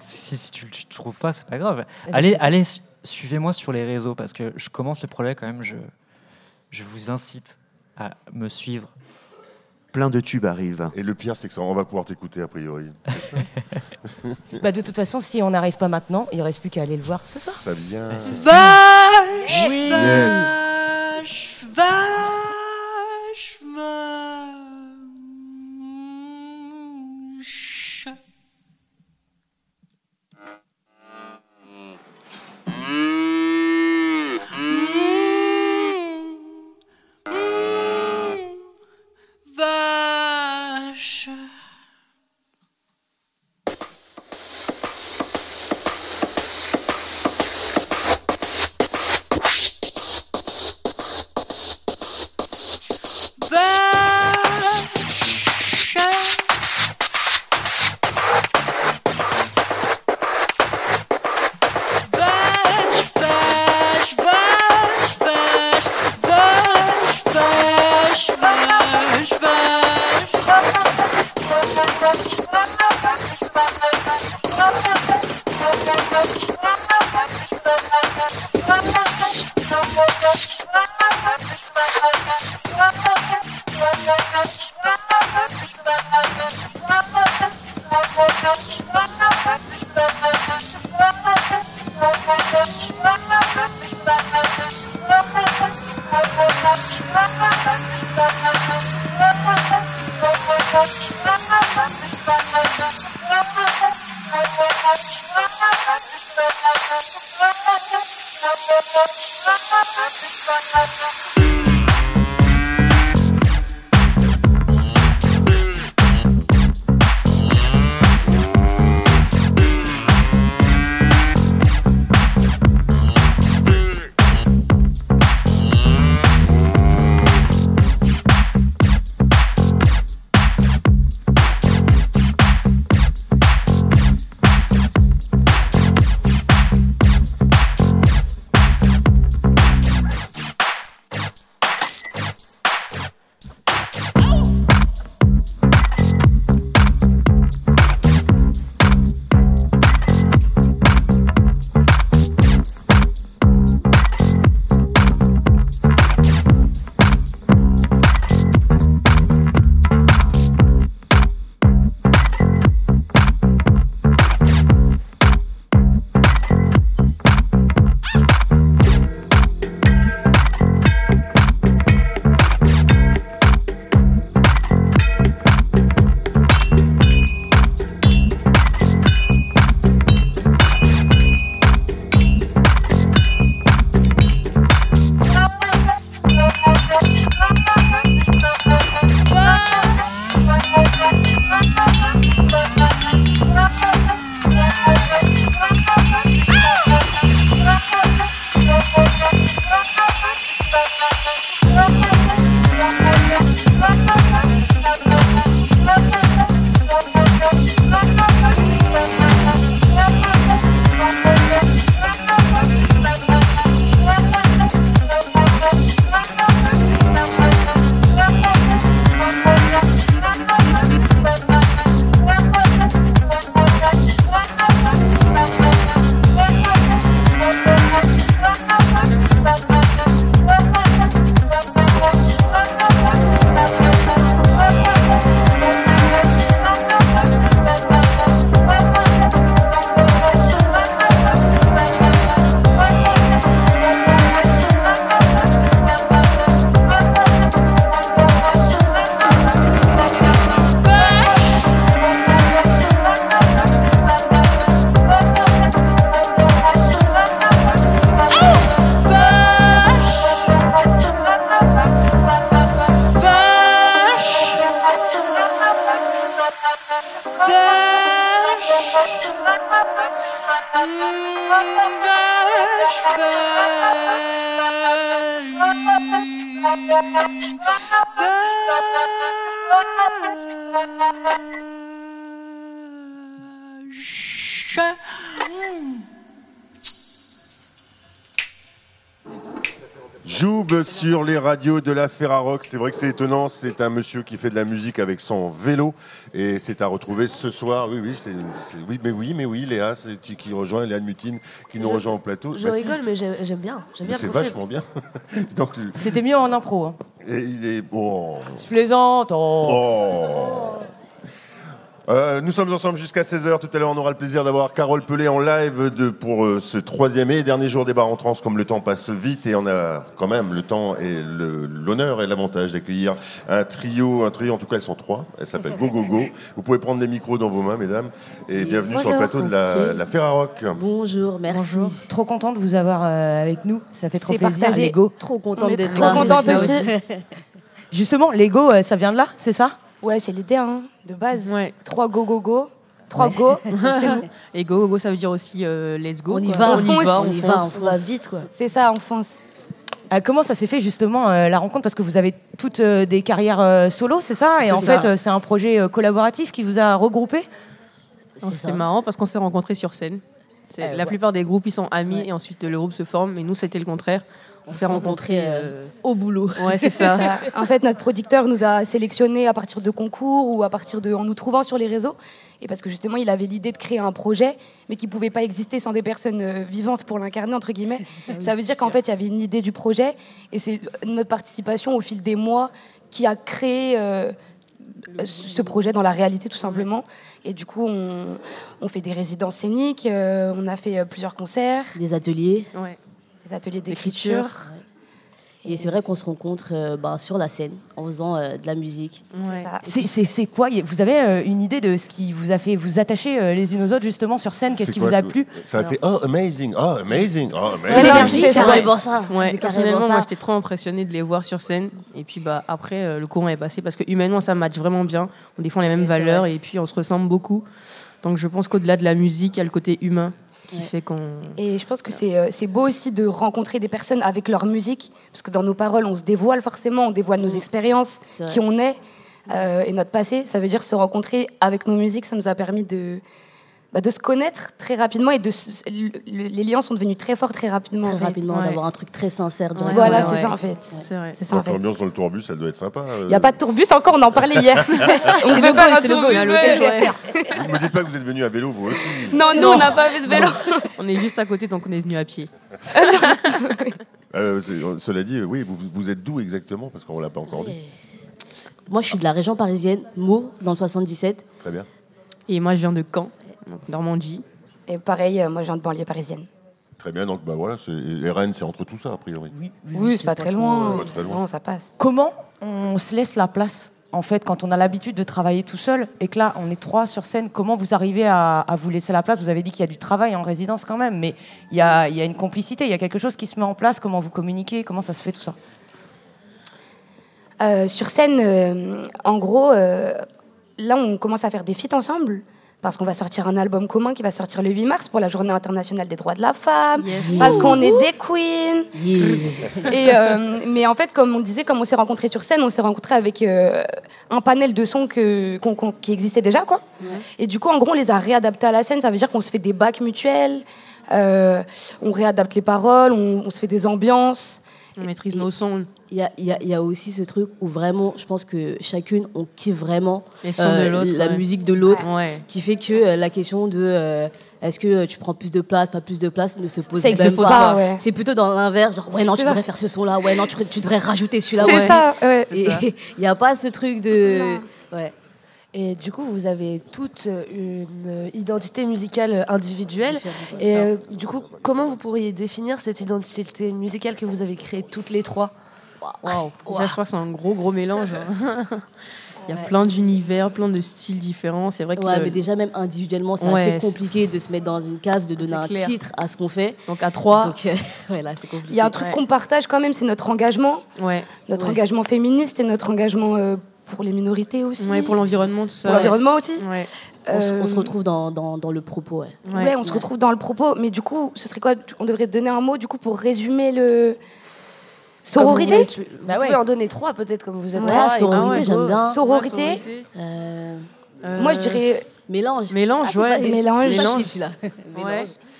si, si tu ne trouves pas, c'est pas grave. Allez, suivez-moi sur les réseaux parce que je commence le projet quand même. Je, je vous incite à me suivre. Plein de tubes arrivent. Et le pire, c'est que ça, on va pouvoir t'écouter a priori. Bah, de toute façon, si on n'arrive pas maintenant, il reste plus qu'à aller le voir ce soir. Ça vient. Vache, Oui. vache, vache, radios de la Ferrarock. C'est vrai que c'est étonnant. C'est un monsieur qui fait de la musique avec son vélo et c'est à retrouver ce soir. Oui, oui, c'est, c'est- oui, mais oui, mais oui, Léa, c'est qui, qui rejoint Léa Mutine, qui nous Je- rejoint au plateau. Je Bah, si. rigole, mais j'aime j'aime bien. J'aime bien C'est concept. vachement bien. Donc, C'était mieux en impro. Hein. et il est bon. Je plaisante. oh. Oh. Euh, nous sommes ensemble jusqu'à 16h. Tout à l'heure, on aura le plaisir d'avoir Carole Pelé en live de, pour euh, ce troisième et dernier jour des bars en trans. Comme le temps passe vite et on a quand même le temps et l'honneur et l'avantage d'accueillir un trio, un trio, en tout cas, elles sont trois. Elles s'appellent Go Go Go. Vous pouvez prendre les micros dans vos mains, mesdames. Et bienvenue sur le plateau de la, Ok. la Ferrarock. Bonjour, merci. Bonjour. Trop contente de vous avoir euh, avec nous. Ça fait trop plaisir. partagé. Lego. Trop contente On est d'être trop là. aussi. ça Justement, Lego, euh, ça vient de là, c'est ça? Ouais, c'est l'idée hein, de base. Trois go go go. Trois Ouais. go. c'est nous. Et go, go, ça veut dire aussi euh, let's go. On y quoi. va, on fonce. on y va, fonce. on va vite quoi. C'est ça, on fonce. Euh, comment ça s'est fait justement euh, la rencontre? Parce que vous avez toutes euh, des carrières euh, solo, c'est ça? Et en ça. fait, euh, c'est un projet euh, collaboratif qui vous a regroupé? C'est marrant parce qu'on s'est rencontrés sur scène. Euh, la ouais. plupart des groupes ils sont amis et ensuite le groupe se forme. Mais nous c'était le contraire. On s'est rencontrés euh, au boulot. Ouais, c'est ça. En fait, notre producteur nous a sélectionnés à partir de concours ou à partir de en nous trouvant sur les réseaux. Et parce que justement, il avait l'idée de créer un projet, mais qui pouvait pas exister sans des personnes euh, vivantes pour l'incarner entre guillemets. Ah oui, Ça veut dire qu'en fait, il y avait une idée du projet, et c'est notre participation au fil des mois qui a créé. euh, ce projet dans la réalité tout simplement et du coup on, on fait des résidences scéniques euh, on a fait euh, plusieurs concerts Des ateliers. Des ateliers d'écriture Et c'est vrai qu'on se rencontre euh, ben, sur la scène en faisant euh, de la musique. C'est- C'est c'est quoi Vous avez euh, une idée de ce qui vous a fait vous attacher euh, les unes aux autres justement sur scène? Qu'est-ce C'est qui quoi, vous a plu? Ça a fait oh amazing, oh amazing, oh amazing. Ouais, carrément ça. Ouais, C'est personnellement, ça. moi j'étais trop impressionnée de les voir sur scène. Et puis bah, après, euh, le courant est passé parce que humainement ça match vraiment bien. On défend les mêmes c'est valeurs et puis on se ressemble beaucoup. Donc je pense qu'au-delà de la musique, il y a le côté humain qui Ouais. fait qu'on. Et je pense que c'est euh, c'est beau aussi de rencontrer des personnes avec leur musique, parce que dans nos paroles, on se dévoile forcément, on dévoile nos expériences, qui on est euh, et notre passé. Ça veut dire se rencontrer avec nos musiques, ça nous a permis de, bah, de se connaître très rapidement et de se- le- le- les liens sont devenus très forts très rapidement. Très en fait. rapidement, Ouais. d'avoir un truc très sincère. Voilà, c'est ça en fait. C'est vrai. Ça en fait. L'ambiance dans le tourbus, elle doit être sympa. euh. Il n'y a pas de tourbus encore, on en parlait hier. on le faire go, un tourbus. Vous me dites pas que vous êtes venu à vélo, vous aussi. Non, nous, on n'a pas fait de vélo. On est juste à côté, donc on est venu à pied. Euh, c'est- euh, cela dit, euh, oui, vous, vous êtes d'où exactement? Parce qu'on l'a pas encore dit. Moi, je suis de la région parisienne, Meaux, dans le 77. Très bien. Et moi, je viens de Caen, donc Normandie. Et pareil, euh, moi je viens de banlieue parisienne. Très bien, donc bah voilà, c'est- et Rennes, c'est entre tout ça, a priori. Oui, Oui, c'est pas très loin. Pas très loin. Non, ça passe. Comment on se laisse la place en fait quand on a l'habitude de travailler tout seul et que là on est trois sur scène Comment vous arrivez à, à vous laisser la place? Vous avez dit qu'il y a du travail en résidence quand même, mais il y a, il y a une complicité, il y a quelque chose qui se met en place. Comment vous communiquez? Comment ça se fait tout ça? Euh, sur scène, euh, en gros, euh, là, on commence à faire des feats ensemble. Parce qu'on va sortir un album commun qui va sortir le 8 mars pour la Journée internationale des droits de la femme. Yes. Parce qu'on est des queens. Et, euh, mais en fait, comme on disait, comme on s'est rencontrés sur scène, on s'est rencontrés avec euh, un panel de sons que, qui existait déjà. Quoi. Et du coup, en gros, on les a réadaptés à la scène. Ça veut dire qu'on se fait des bacs mutuels, euh, on réadapte les paroles, on, on se fait des ambiances. On maîtrise nos sons. Il y a, il y a- il y a aussi ce truc où vraiment, je pense que chacune, on kiffe vraiment euh, Les sons de l'autre, la ouais. musique de l'autre, Ouais. qui fait que euh, la question de euh, est-ce que tu prends plus de place, pas plus de place, ne se pose même pas. pas, ouais. C'est plutôt dans l'inverse, genre ouais non, tu ça. devrais faire ce son-là, ouais non, tu, tu devrais rajouter celui-là. C'est ouais. ça, Il n'y a pas ce truc de... Ouais. Et du coup, vous avez toute une identité musicale individuelle. Et euh, du coup, comment vous pourriez définir cette identité musicale que vous avez créée toutes les trois Waouh. Déjà, je crois que c'est un gros, gros mélange. hein. Il y a Ouais. plein d'univers, plein de styles différents. C'est vrai que Ouais, le- mais déjà même individuellement, c'est Ouais, assez compliqué de se mettre dans une case, de donner un clair. titre à ce qu'on fait. Donc à trois. Donc euh, ouais, là, c'est compliqué. Il y a un truc qu'on partage quand même, c'est notre engagement. Ouais. Notre Ouais. engagement féministe et notre engagement euh, pour les minorités aussi. Ouais, pour l'environnement, tout ça. Pour l'environnement aussi. Ouais. On, se- on se Euh, retrouve dans, dans, dans le propos. Ouais, Ouais, on se retrouve dans le propos, mais du coup, ce serait quoi On devrait donner un mot du coup pour résumer le. Sororité? Vous, voulez- vous pouvez en donner trois peut-être comme vous êtes trois. sororité, Ah ouais, j'aime go. bien. Sororité? Euh, Moi, je dirais. Mélange. Mélange, Ah, ouais. Mélange. Mélange.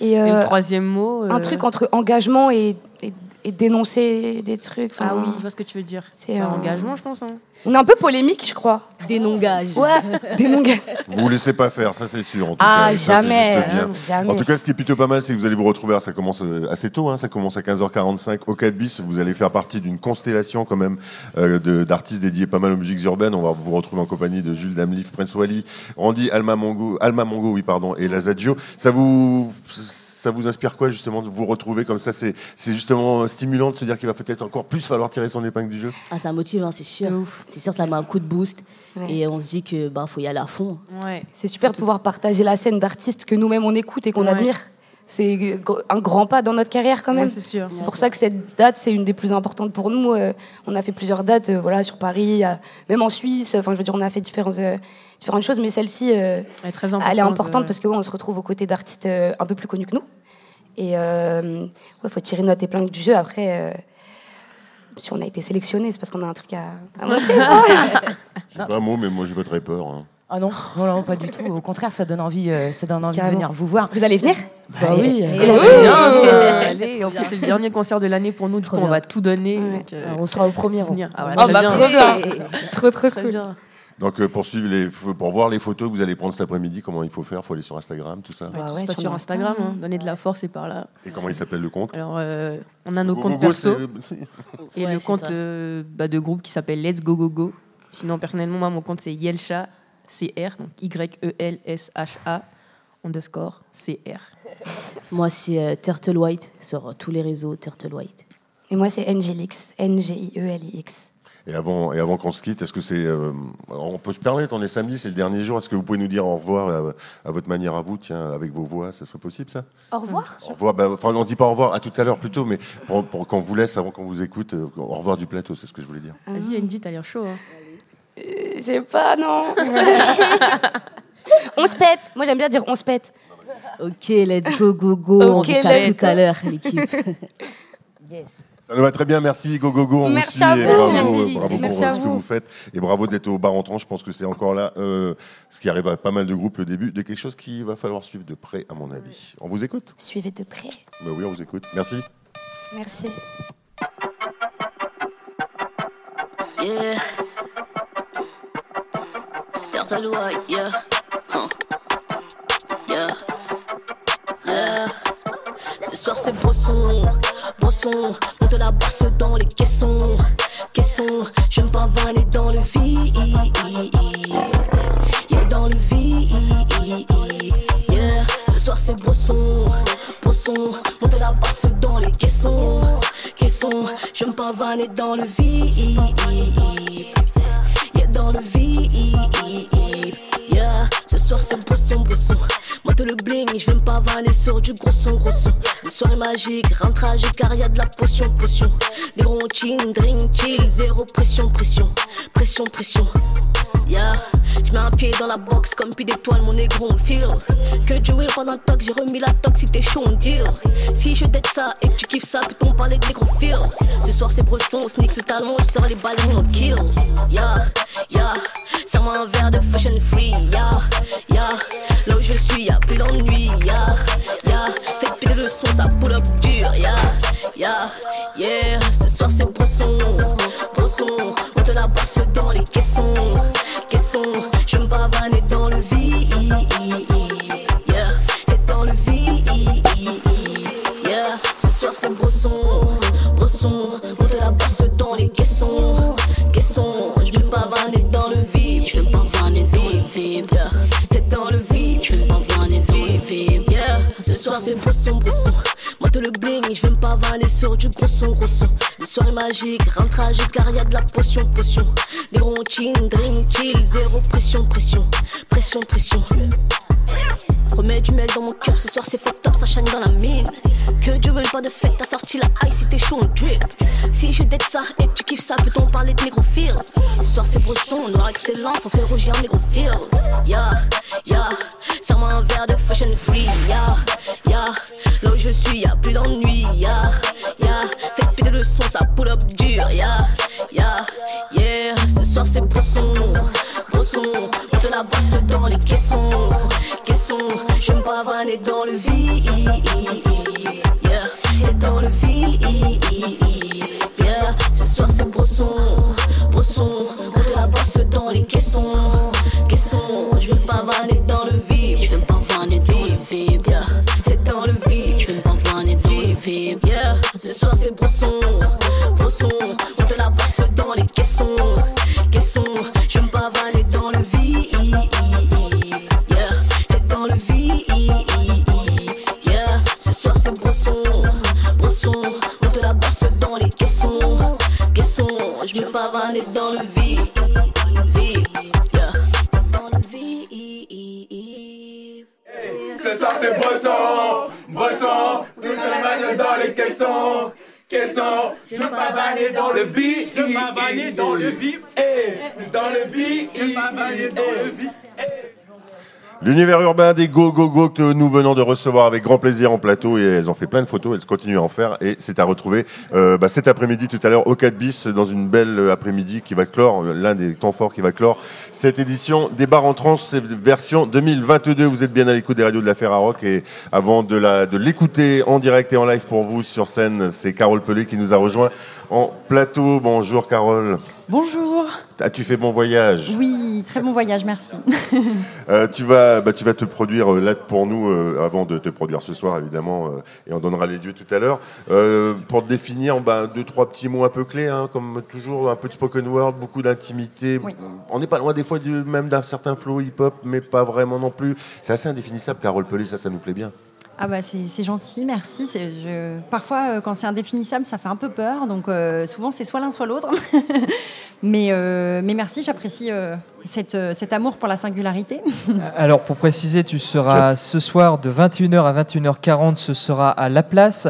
Et, Et euh, le troisième mot. Un euh, truc entre engagement et, et, et dénoncer des trucs. Ah enfin, oui, je vois ce que tu veux dire. C'est un- engagement, je pense. hein. On est un peu polémique, je crois. Dénongage. Ouais, dénongage. Vous vous laissez pas faire, ça c'est sûr. En tout Ah, cas, ça, hein, jamais. En tout cas, ce qui est plutôt pas mal, c'est que vous allez vous retrouver. alors, Ça commence euh, assez tôt, hein, ça commence à 15h45 au 4 bis. Vous allez faire partie d'une constellation quand même euh, de- d'artistes dédiés pas mal aux musiques urbaines. On va vous retrouver en compagnie de Jules Damlif, Prince Wally, Randy Alma Mongo, Alma Mongo, oui pardon, et Lazadjo. Ça vous ça vous inspire quoi justement de vous retrouver comme ça? C'est c'est justement stimulant de se dire qu'il va peut-être encore plus falloir tirer son épingle du jeu? Ah, ça motive, hein, c'est sûr. C'est sûr, ça met un coup de boost. Et on se dit que bah, faut y aller à fond. C'est super de pouvoir partager la scène d'artistes que nous-mêmes on écoute et qu'on Ouais. admire. C'est un grand pas dans notre carrière quand même. Ouais, c'est sûr. C'est pour ça que cette date, c'est une des plus importantes pour nous. Euh, on a fait plusieurs dates, euh, voilà, sur Paris, euh, même en Suisse. Enfin, je veux dire, on a fait différentes, euh, différentes choses, mais celle-ci, euh, Elle est très elle est importante, importante ouais. parce que ouais, on se retrouve aux côtés d'artistes euh, un peu plus connus que nous. Et il faut tirer notre épingle du jeu. Après, euh, si on a été sélectionné, c'est parce qu'on a un truc à, à montrer. Je sais pas un mot, mais moi j'ai pas très peur. hein. Ah non, non, non, pas du tout. Au contraire, ça donne envie, euh, ça donne envie de venir vous voir. Vous allez venir Bah oui. Et là, bien, bien, ça. ça. Allez, en plus, c'est le dernier concert de l'année pour nous. Du coup, on va tout donner. donc, euh, on sera au premier rang. venir. Ah, Oh, voilà, bah, très trop bien. trop, trop Très bien. Donc euh, pour, suivre les, pour voir les photos que vous allez prendre cet après-midi, comment il faut faire Il faut aller sur Instagram, tout ça. Ouais, tout passe sur Instagram, hein. donner de la force et par là. Et comment il s'appelle le compte? Alors, euh, on a nos Go comptes Go perso et Ouais, le compte euh, bah, de groupe qui s'appelle Let's Go Go Go. Sinon, personnellement, moi, mon compte c'est Yelcha CR, donc Y-E-L-S-H-A underscore CR. Moi, c'est euh, Turtle White sur tous les réseaux Turtle White. Et moi, c'est Angelix, E N-G-I-E-L-I-X. Et avant, et avant qu'on se quitte, est-ce que c'est. euh, on peut se permettre, on est samedi, c'est le dernier jour. Est-ce que vous pouvez nous dire au revoir à, à votre manière à vous, tiens, avec vos voix Ça serait possible, ça? Au revoir. Au revoir. bah, enfin, on dit pas au revoir, à tout à l'heure plutôt, mais pour, pour qu'on vous laisse avant qu'on vous écoute, euh, au revoir du plateau, c'est ce que je voulais dire. Vas-y, Angie, t'as l'air chaud. hein. Euh, Je sais pas, non. on se pète. Moi, j'aime bien dire on se pète. Ok, let's go, go, go. on se let's tout à l'heure, l'équipe. yes. Ça nous va très bien, merci, go go go, on Merci vous à suit et vous. bravo, Merci. euh, bravo Merci pour à euh, ce que vous. vous faites et bravo d'être au bar entrant. Je pense que c'est encore là euh, ce qui arrive à pas mal de groupes le début de quelque chose qu'il va falloir suivre de près, à mon avis. On vous écoute Suivez de près. Bah oui, on vous écoute. Merci. Merci. Yeah. Turtle White, yeah. Huh. Yeah. Yeah. Ce soir c'est brosson, brosson, monte la basse dans les caissons, caissons, j'aime pas vanner dans le vide, yeah, dans le vide, yeah. Ce soir c'est brosson, brosson, monte la basse dans les caissons, caissons, j'aime pas vanner dans le vide, yeah, dans le vide, yeah. Ce soir c'est brosson, brosson, monte le bling, je vais me pavaner sur du gros son, gros son. Soirée magique, rien tragique car y a de la potion, potion. Des chin, drink, chill, zéro pression, pression, pression, pression. Yeah, je mets un pied dans la box comme pied d'étoile, mon négro on feel. Que du will pendant le toc, j'ai remis la tox si t'es chaud on deal. Si je dette ça et que tu kiffes ça, peut-on parler de négro feel? Ce soir c'est bresson, sneak ce talon, je sors les balles mon kill. Yeah, yeah, serre-moi un verre de fashion free. Yeah, yeah, pression, pression. L'univers urbain des Go Go Go que nous venons de recevoir avec grand plaisir en plateau et elles ont fait plein de photos, elles continuent à en faire et c'est à retrouver euh, bah, cet après-midi tout à l'heure au 4 bis dans une belle euh, après-midi qui va clore, euh, l'un des temps forts qui va clore cette édition des bars en trans version 2022. Vous êtes bien à l'écoute des radios de la Ferrarock et avant de de l'écouter en direct et en live pour vous sur scène, c'est Carole Pelé qui nous a rejoint en plateau. Bonjour Carole. Bonjour. As-tu fait bon voyage Oui, très bon voyage, merci. Euh, tu, vas, bah, tu vas te produire euh, là pour nous, euh, avant de te produire ce soir évidemment, et on donnera les lieux tout à l'heure. Pour te définir, bah, deux, trois petits mots un peu clés, hein, comme toujours, un peu de spoken word, beaucoup d'intimité. On n'est pas loin des fois du, même d'un certain flow hip-hop, mais pas vraiment non plus. C'est assez indéfinissable, Carole Pelé, ça, ça nous plaît bien. Ah bah c'est gentil, merci. Je- Parfois, euh, quand c'est indéfinissable, ça fait un peu peur. Donc euh, souvent, c'est soit l'un, soit l'autre. mais, euh, mais merci, j'apprécie euh, euh, cet amour pour la singularité. Alors pour préciser, tu seras ce soir de 21h à 21h40, ce sera à La Place.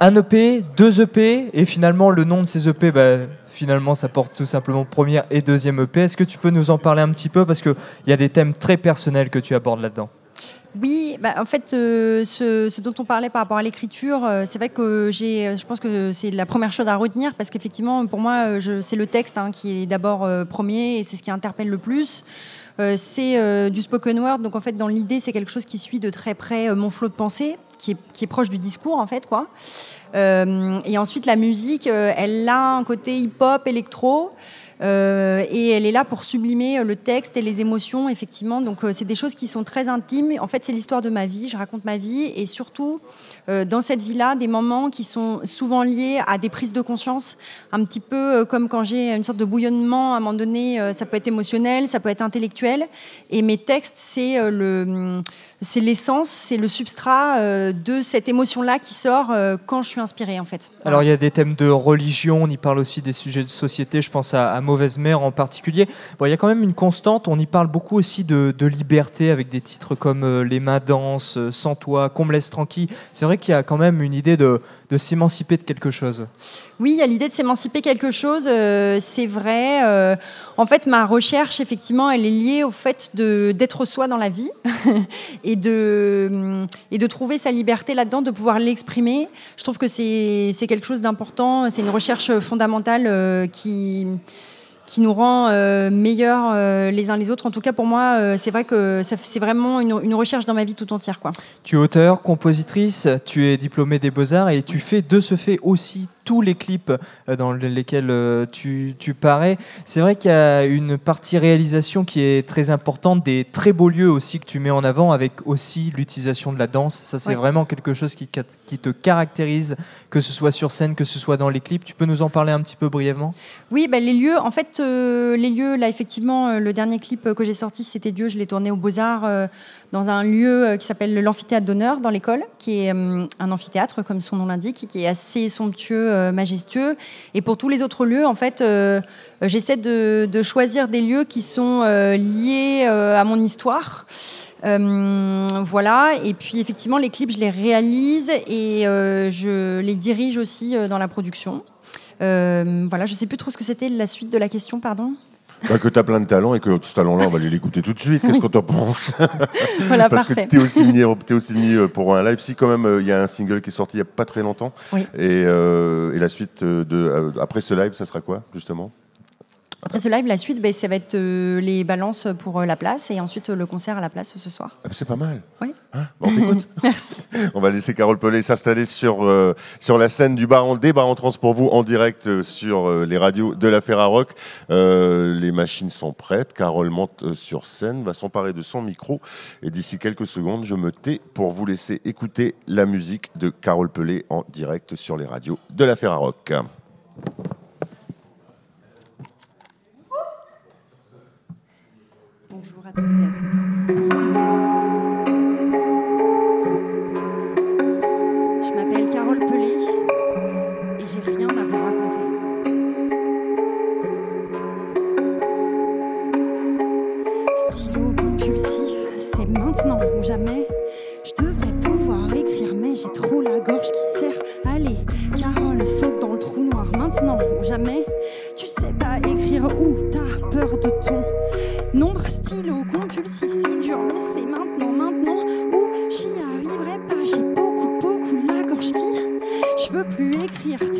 Un EP, deux EP, et finalement le nom de ces EP, bah, finalement ça porte tout simplement première et deuxième EP. Est-ce que tu peux nous en parler un petit peu? Parce qu'il y a des thèmes très personnels que tu abordes là-dedans. Oui, bah, en fait, euh, ce, dont on parlait par rapport à l'écriture, euh, c'est vrai que j'ai, je pense que c'est la première chose à retenir parce qu'effectivement, pour moi, euh, c'est le texte hein, qui est d'abord euh, premier et c'est ce qui interpelle le plus. Euh, c'est euh, du spoken word, donc en fait, dans l'idée, c'est quelque chose qui suit de très près euh, mon flot de pensée, qui est, qui est proche du discours, en fait, quoi. Euh, et ensuite, la musique, euh, elle a un côté hip-hop, électro. Euh, et elle est là pour sublimer euh, le texte et les émotions, effectivement. Donc, euh, c'est des choses qui sont très intimes. En fait, c'est l'histoire de ma vie. Je raconte ma vie. Et surtout, dans cette vie-là, des moments qui sont souvent liés à des prises de conscience. Un petit peu euh, comme quand j'ai une sorte de bouillonnement. À un moment donné, euh, ça peut être émotionnel, ça peut être intellectuel. Et mes textes, c'est euh, le. C'est l'essence, c'est le substrat euh, de cette émotion-là qui sort euh, quand je suis inspirée, en fait. Alors il y a des thèmes de religion, on y parle aussi des sujets de société, je pense à, Mauvaise Mère en particulier. Bon, il y a quand même une constante, on y parle beaucoup aussi de, de liberté avec des titres comme euh, Les mains dansent, euh, Sans toi, Qu'on me laisse tranquille. C'est vrai qu'il y a quand même une idée de, de s'émanciper de quelque chose. Oui, il y a l'idée de s'émanciper quelque chose, euh, c'est vrai. euh, en fait, ma recherche, effectivement, elle est liée au fait d'être soi dans la vie et, de, hum, et de trouver sa liberté là-dedans, de pouvoir l'exprimer. Je trouve que c'est c'est quelque chose d'important, c'est une recherche fondamentale euh, qui qui nous rend euh, meilleurs euh, les uns les autres. En tout cas, pour moi, euh, c'est vrai que c'est vraiment une, une recherche dans ma vie tout entière. Quoi. Tu es auteur, compositrice, tu es diplômée des beaux-arts et tu fais de ce fait aussi tous les clips euh, dans lesquels euh, tu, tu parais. C'est vrai qu'il y a une partie réalisation qui est très importante, des très beaux lieux aussi que tu mets en avant avec aussi l'utilisation de la danse. Ça, c'est vraiment quelque chose qui, qui te caractérise, que ce soit sur scène, que ce soit dans les clips. Tu peux nous en parler un petit peu brièvement? Oui, bah, les lieux, en fait, euh, les lieux, là, effectivement, le dernier clip que j'ai sorti, c'était Dieu, je l'ai tourné au Beaux-Arts, euh, dans un lieu euh, qui s'appelle l'amphithéâtre d'honneur, dans l'école, qui est euh, un amphithéâtre, comme son nom l'indique, qui est assez somptueux, euh, majestueux. Et pour tous les autres lieux, en fait, j'essaie de, choisir des lieux qui sont liés à mon histoire. Voilà, et puis effectivement, les clips, je les réalise et je les dirige aussi dans la production. Voilà, je sais plus trop ce que c'était la suite de la question, pardon. Bah, que tu as plein de talents et que ce talent-là, on va aller l'écouter tout de suite. Qu'est-ce que tu en penses Voilà, Parce parfait. que tu es aussi venu, t'es aussi venu euh, pour un live. Si, quand même, euh, il y a un single qui est sorti il n'y a pas très longtemps. Oui. Et, euh, et la suite, de, après ce live, ça sera quoi, justement? Après ce live, la suite, ben, ça va être euh, les balances pour euh, la place et ensuite euh, le concert à la place ce soir. Ah, bah, C'est pas mal. Oui. Hein? Bon, on. Merci. On va laisser Carole Pellet s'installer sur, sur la scène du bar en bars en trans pour vous en direct sur les radios de la Ferrarock. Les machines sont prêtes. Carole monte sur scène, va s'emparer de son micro et d'ici quelques secondes, je me tais pour vous laisser écouter la musique de Carole Pellet en direct sur les radios de la Ferrarock. Bonjour à tous et à toutes. Je m'appelle Carole Pelé et j'ai rien à vous raconter. Stylo compulsif, c'est maintenant ou jamais. Je devrais pouvoir écrire, mais j'ai trop la gorge qui serre. Allez, Carole, saute dans le trou noir maintenant ou jamais. Tu sais pas écrire ou fiert.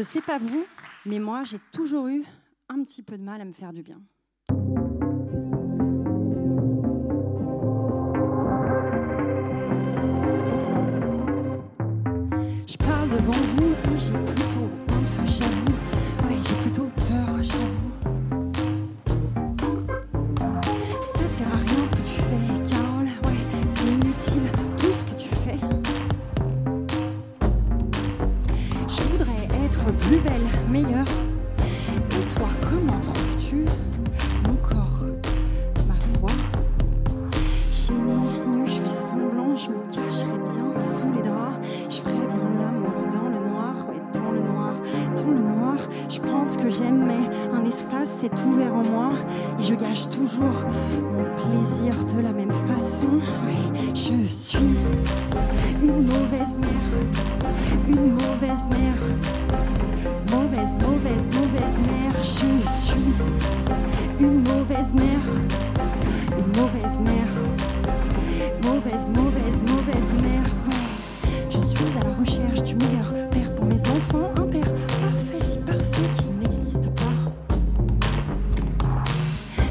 Je sais pas vous, mais moi j'ai toujours eu un petit peu de mal à me faire du bien. Je parle devant vous j'ai plutôt honte, j'avoue. Ouais, j'ai plutôt je suis une mauvaise mère, une mauvaise mère, mauvaise, mauvaise, mauvaise mère. Je suis à la recherche du meilleur père pour mes enfants, un père parfait, si parfait qu'il n'existe pas.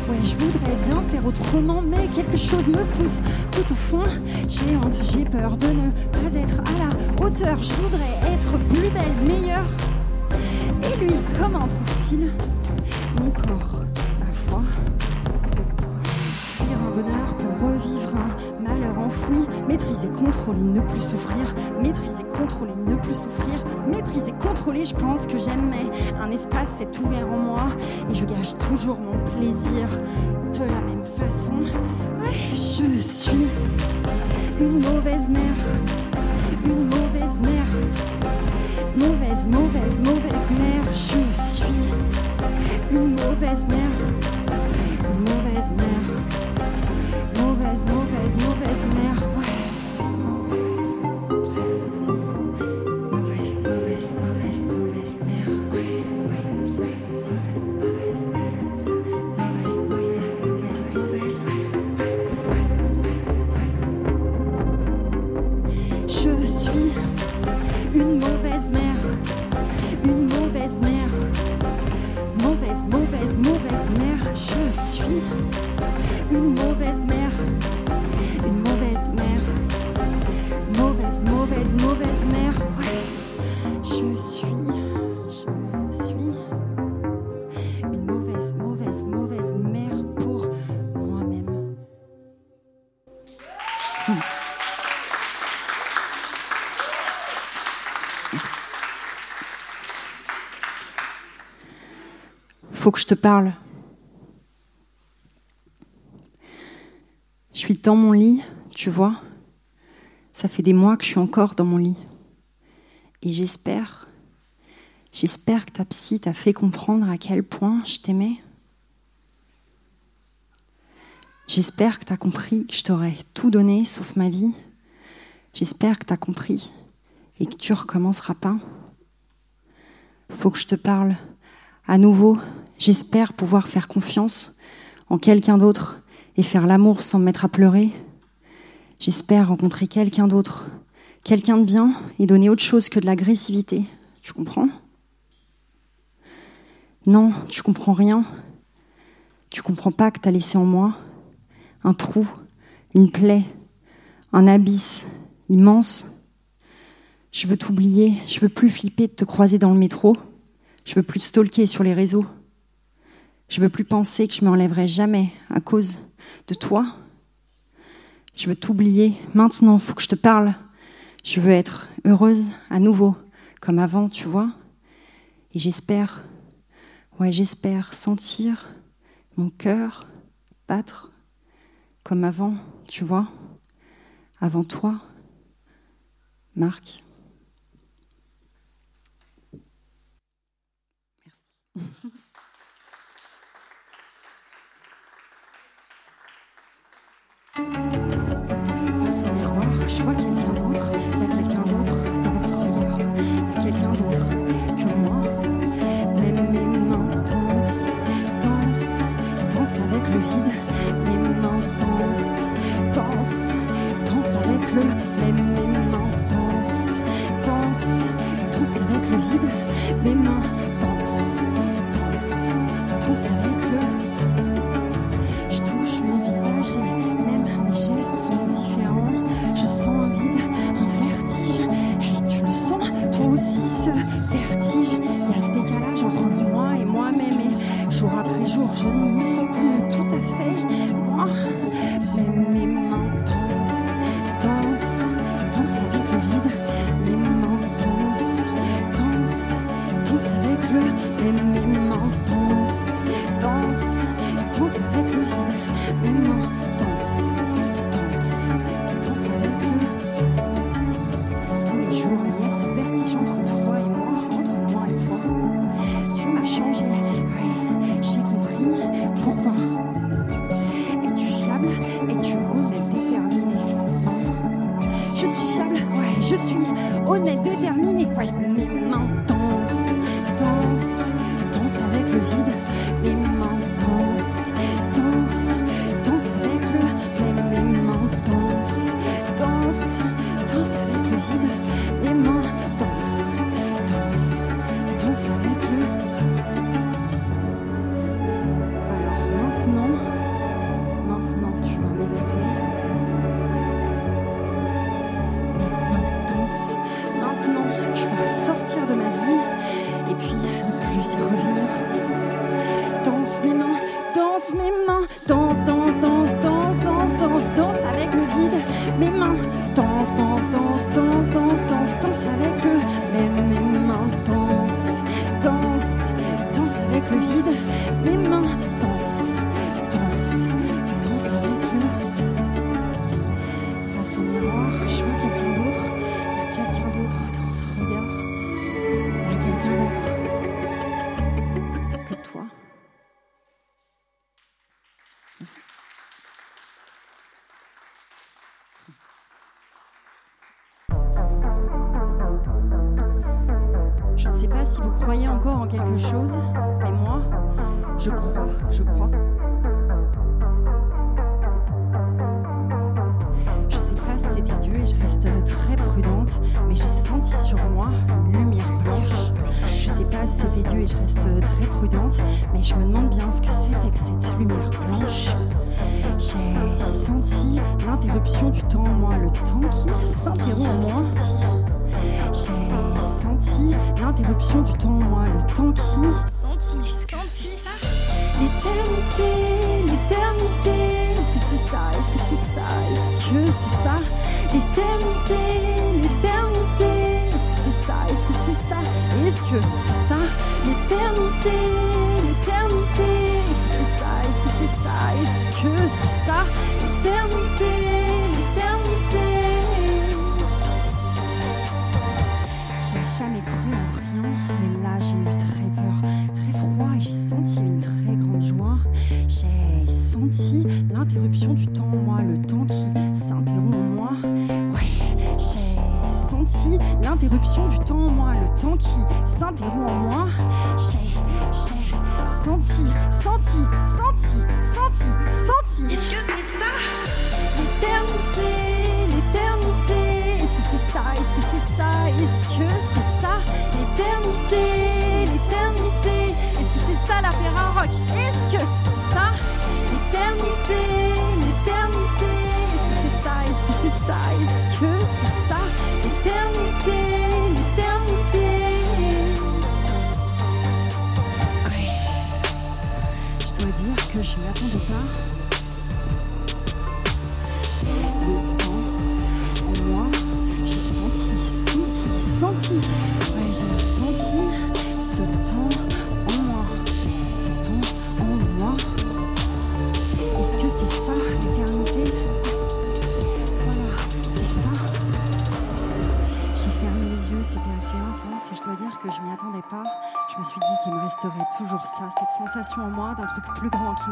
Ouais, je voudrais bien faire autrement, mais quelque chose me pousse tout au fond. J'ai honte, j'ai peur de ne pas être à la hauteur. Je voudrais être plus belle, meilleure. Et lui, comment trouve-t-il? Mon corps, ma foi. Enfoui, maîtriser, contrôler, ne plus souffrir, maîtriser, contrôler, ne plus souffrir, maîtriser, contrôler, je pense que j'aimais. Un espace s'est ouvert en moi et je gage toujours mon plaisir. De la même façon. Ouais, je suis une mauvaise mère, une mauvaise mère, mauvaise, mauvaise, mauvaise mère, je suis une mauvaise mère, une mauvaise mère, mauvaise, mauvaise, mauvaise mère, te parle. Je suis dans mon lit, tu vois. Ça fait des mois que je suis encore dans mon lit. Et j'espère, j'espère que ta psy t'a fait comprendre à quel point je t'aimais. J'espère que t'as compris que je t'aurais tout donné sauf ma vie. J'espère que t'as compris et que tu recommenceras pas. Faut que je te parle. À nouveau, j'espère pouvoir faire confiance en quelqu'un d'autre et faire l'amour sans me mettre à pleurer. J'espère rencontrer quelqu'un d'autre, quelqu'un de bien et donner autre chose que de l'agressivité. Tu comprends? Non, tu comprends rien. Tu comprends pas que t'as laissé en moi un trou, une plaie, un abysse immense. Je veux t'oublier, je veux plus flipper de te croiser dans le métro. Je veux plus te stalker sur les réseaux. Je veux plus penser que je m'enlèverai jamais à cause de toi. Je veux t'oublier. Maintenant, faut que je te parle. Je veux être heureuse à nouveau, comme avant, tu vois. Et j'espère, ouais, j'espère sentir mon cœur battre comme avant, tu vois. Avant toi, Marc. Merci. Face avec interruption du temps, moi, le temps qui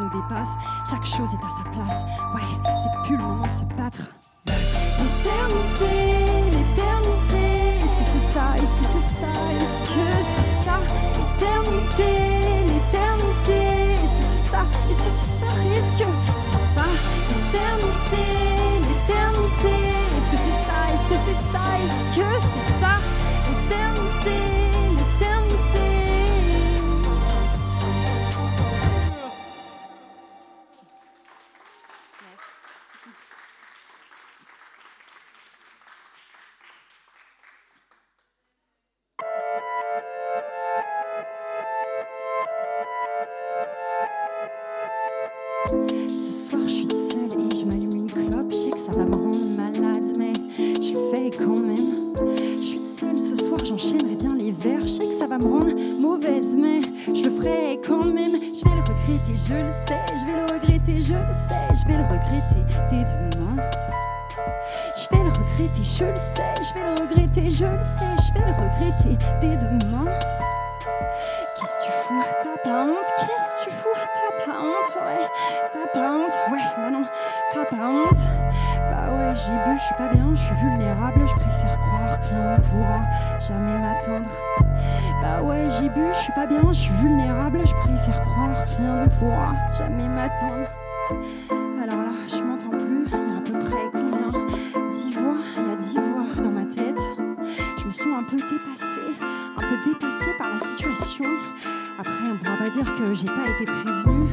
dépasse. Chaque chose est à sa place. Ouais, c'est plus le moment de se battre bien, je suis vulnérable, je préfère croire que rien ne pourra jamais m'atteindre. Alors là, je m'entends plus, il y a à peu près combien 10 voix, il y a 10 voix dans ma tête. Je me sens un peu dépassée, un peu dépassée par la situation. Après, on ne pourra pas dire que j'ai pas été prévenue,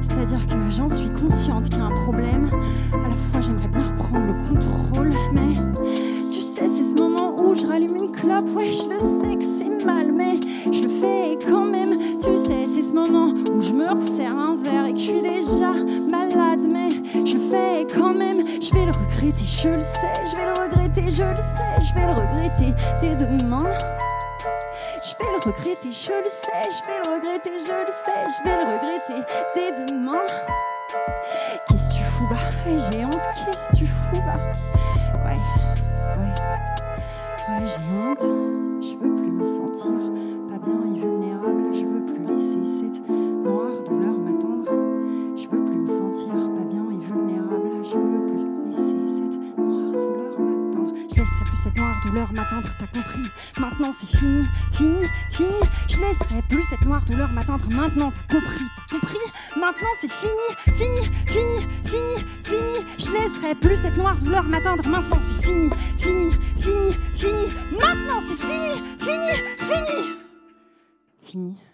c'est-à-dire que j'en suis consciente qu'il y a un problème. À la fois, j'aimerais bien reprendre le contrôle, mais regretter, je le sais, je vais le regretter, je le sais, je vais le regretter dès demain. Qu'est-ce que tu fous bah? J'ai honte, qu'est-ce que tu fous bah? Ouais, ouais, ouais, j'ai honte, je veux plus me sentir pas bien et vulnérable, je veux plus laisser cette de leur m'attendre, t'as compris Maintenant c'est fini, fini, fini. Je laisserai plus cette noire douleur m'attendre. Maintenant t'as compris, t'as compris Maintenant c'est fini, fini, fini, fini, fini. Je laisserai plus cette noire douleur m'attendre. Maintenant c'est fini, fini, fini, fini. Maintenant c'est fini, fini, fini. Fini.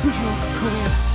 足够。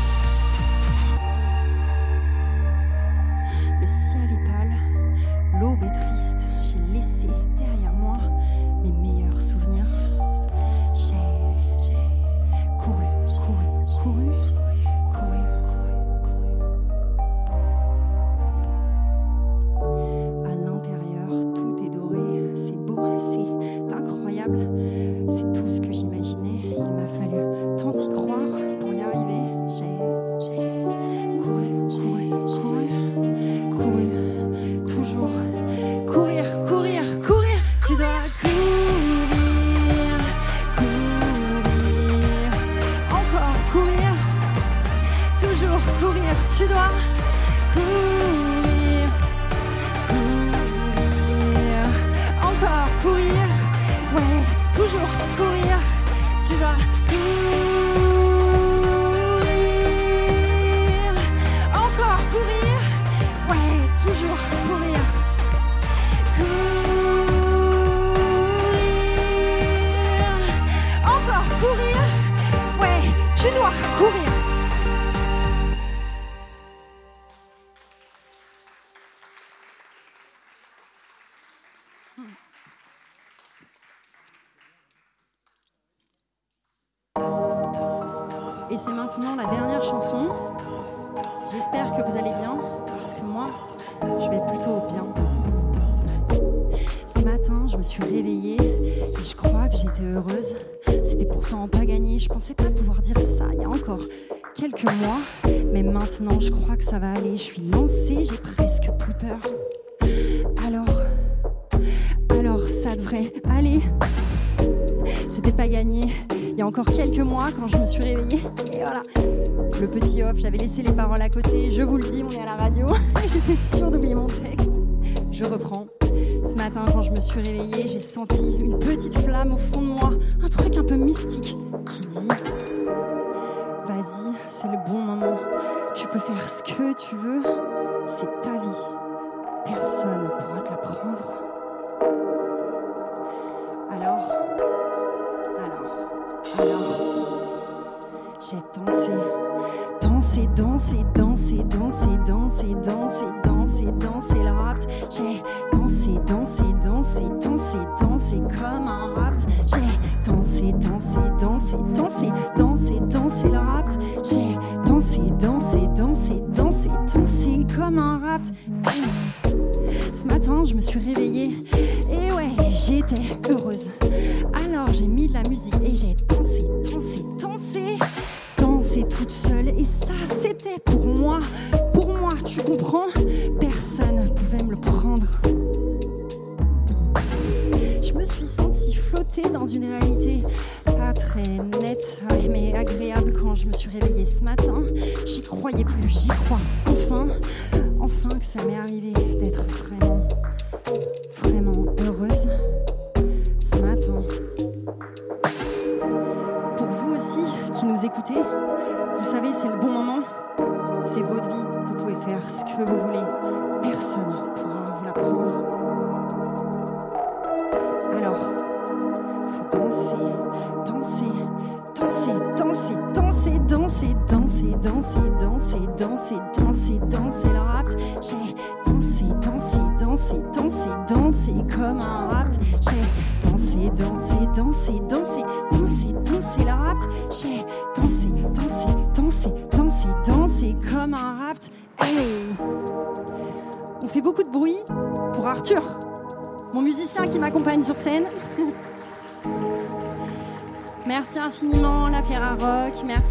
жизни.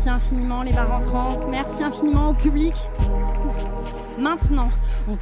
Infiniment les bars en trans, merci infiniment au public. Maintenant, on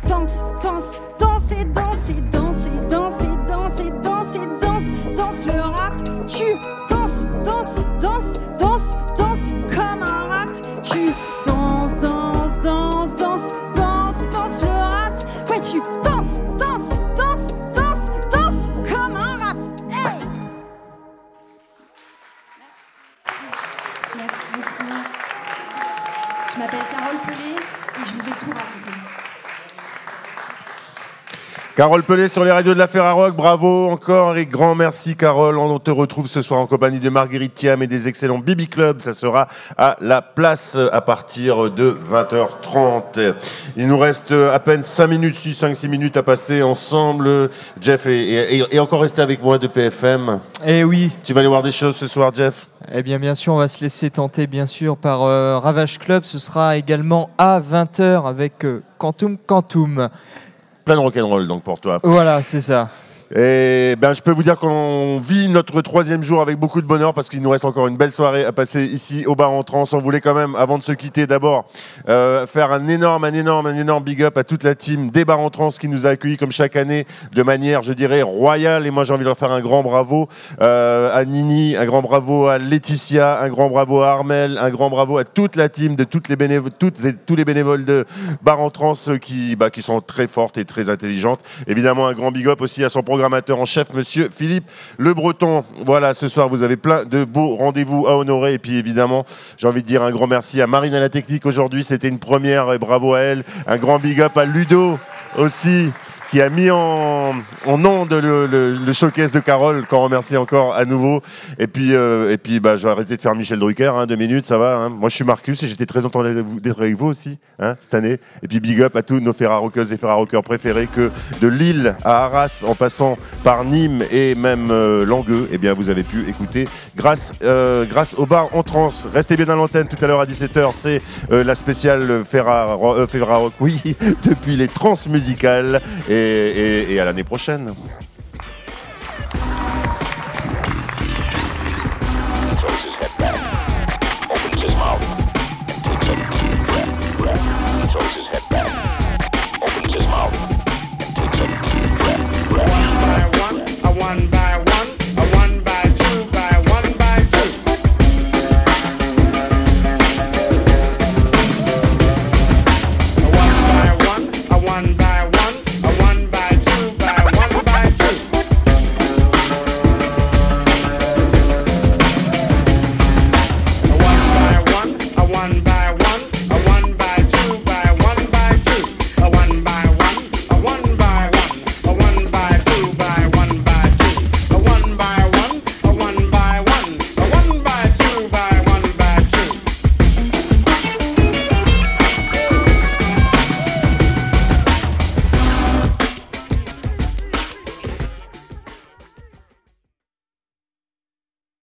Carole Pelé sur les radios de la Ferrarock, bravo encore et grand merci Carole. On te retrouve ce soir en compagnie de Marguerite Thiam et des excellents Bibi Club. Ça sera à la place à partir de 20h30. Il nous reste à peine 5 minutes, 6, 5, 6 minutes à passer ensemble. Jeff est, est- est encore resté avec moi de PFM. Eh oui. Tu vas aller voir des choses ce soir, Jeff? Eh bien, bien sûr, on va se laisser tenter, bien sûr, par euh, Ravage Club. Ce sera également à 20h avec euh, Quantum Quantum. Plein de rock'n'roll donc pour toi. Voilà, c'est ça. Et ben, je peux vous dire qu'on vit notre troisième jour avec beaucoup de bonheur parce qu'il nous reste encore une belle soirée à passer ici au bar en trans. On voulait quand même, avant de se quitter, d'abord euh, faire un énorme, un énorme, un énorme big up à toute la team des bars en trans qui nous a accueillis comme chaque année de manière, je dirais, royale. Et moi, j'ai envie de leur faire un grand bravo euh, à Nini, un grand bravo à Laetitia, un grand bravo à Armel, un grand bravo à toute la team de toutes les bénévoles, toutes et tous les bénévoles de bar en trans qui, bah, qui sont très fortes et très intelligentes. Évidemment, un grand big up aussi à son programmateur en chef, monsieur Philippe Le Breton. Voilà, ce soir, vous avez plein de beaux rendez-vous à honorer. Et puis, évidemment, j'ai envie de dire un grand merci à Marine à la technique aujourd'hui. C'était une première et bravo à elle. Un grand big up à Ludo aussi qui a mis en, en onde le, showcase de Carole, qu'on remercie encore à nouveau. Et puis, euh, et puis bah, je vais arrêter de faire Michel Drucker, hein, deux minutes, ça va. hein. Moi, je suis Marcus et j'étais très content d'être avec vous aussi hein, cette année. Et puis, big up à tous nos Ferrarockeuses et Ferrarockeurs préférés que de Lille à Arras, en passant par Nîmes et même euh, Langueux, eh bien, vous avez pu écouter grâce, euh, grâce au bar en trans. Restez bien à l'antenne tout à l'heure à 17h, c'est la spéciale Ferraro- Ferrarock, oui, depuis les trans musicales. Et, à l'année prochaine.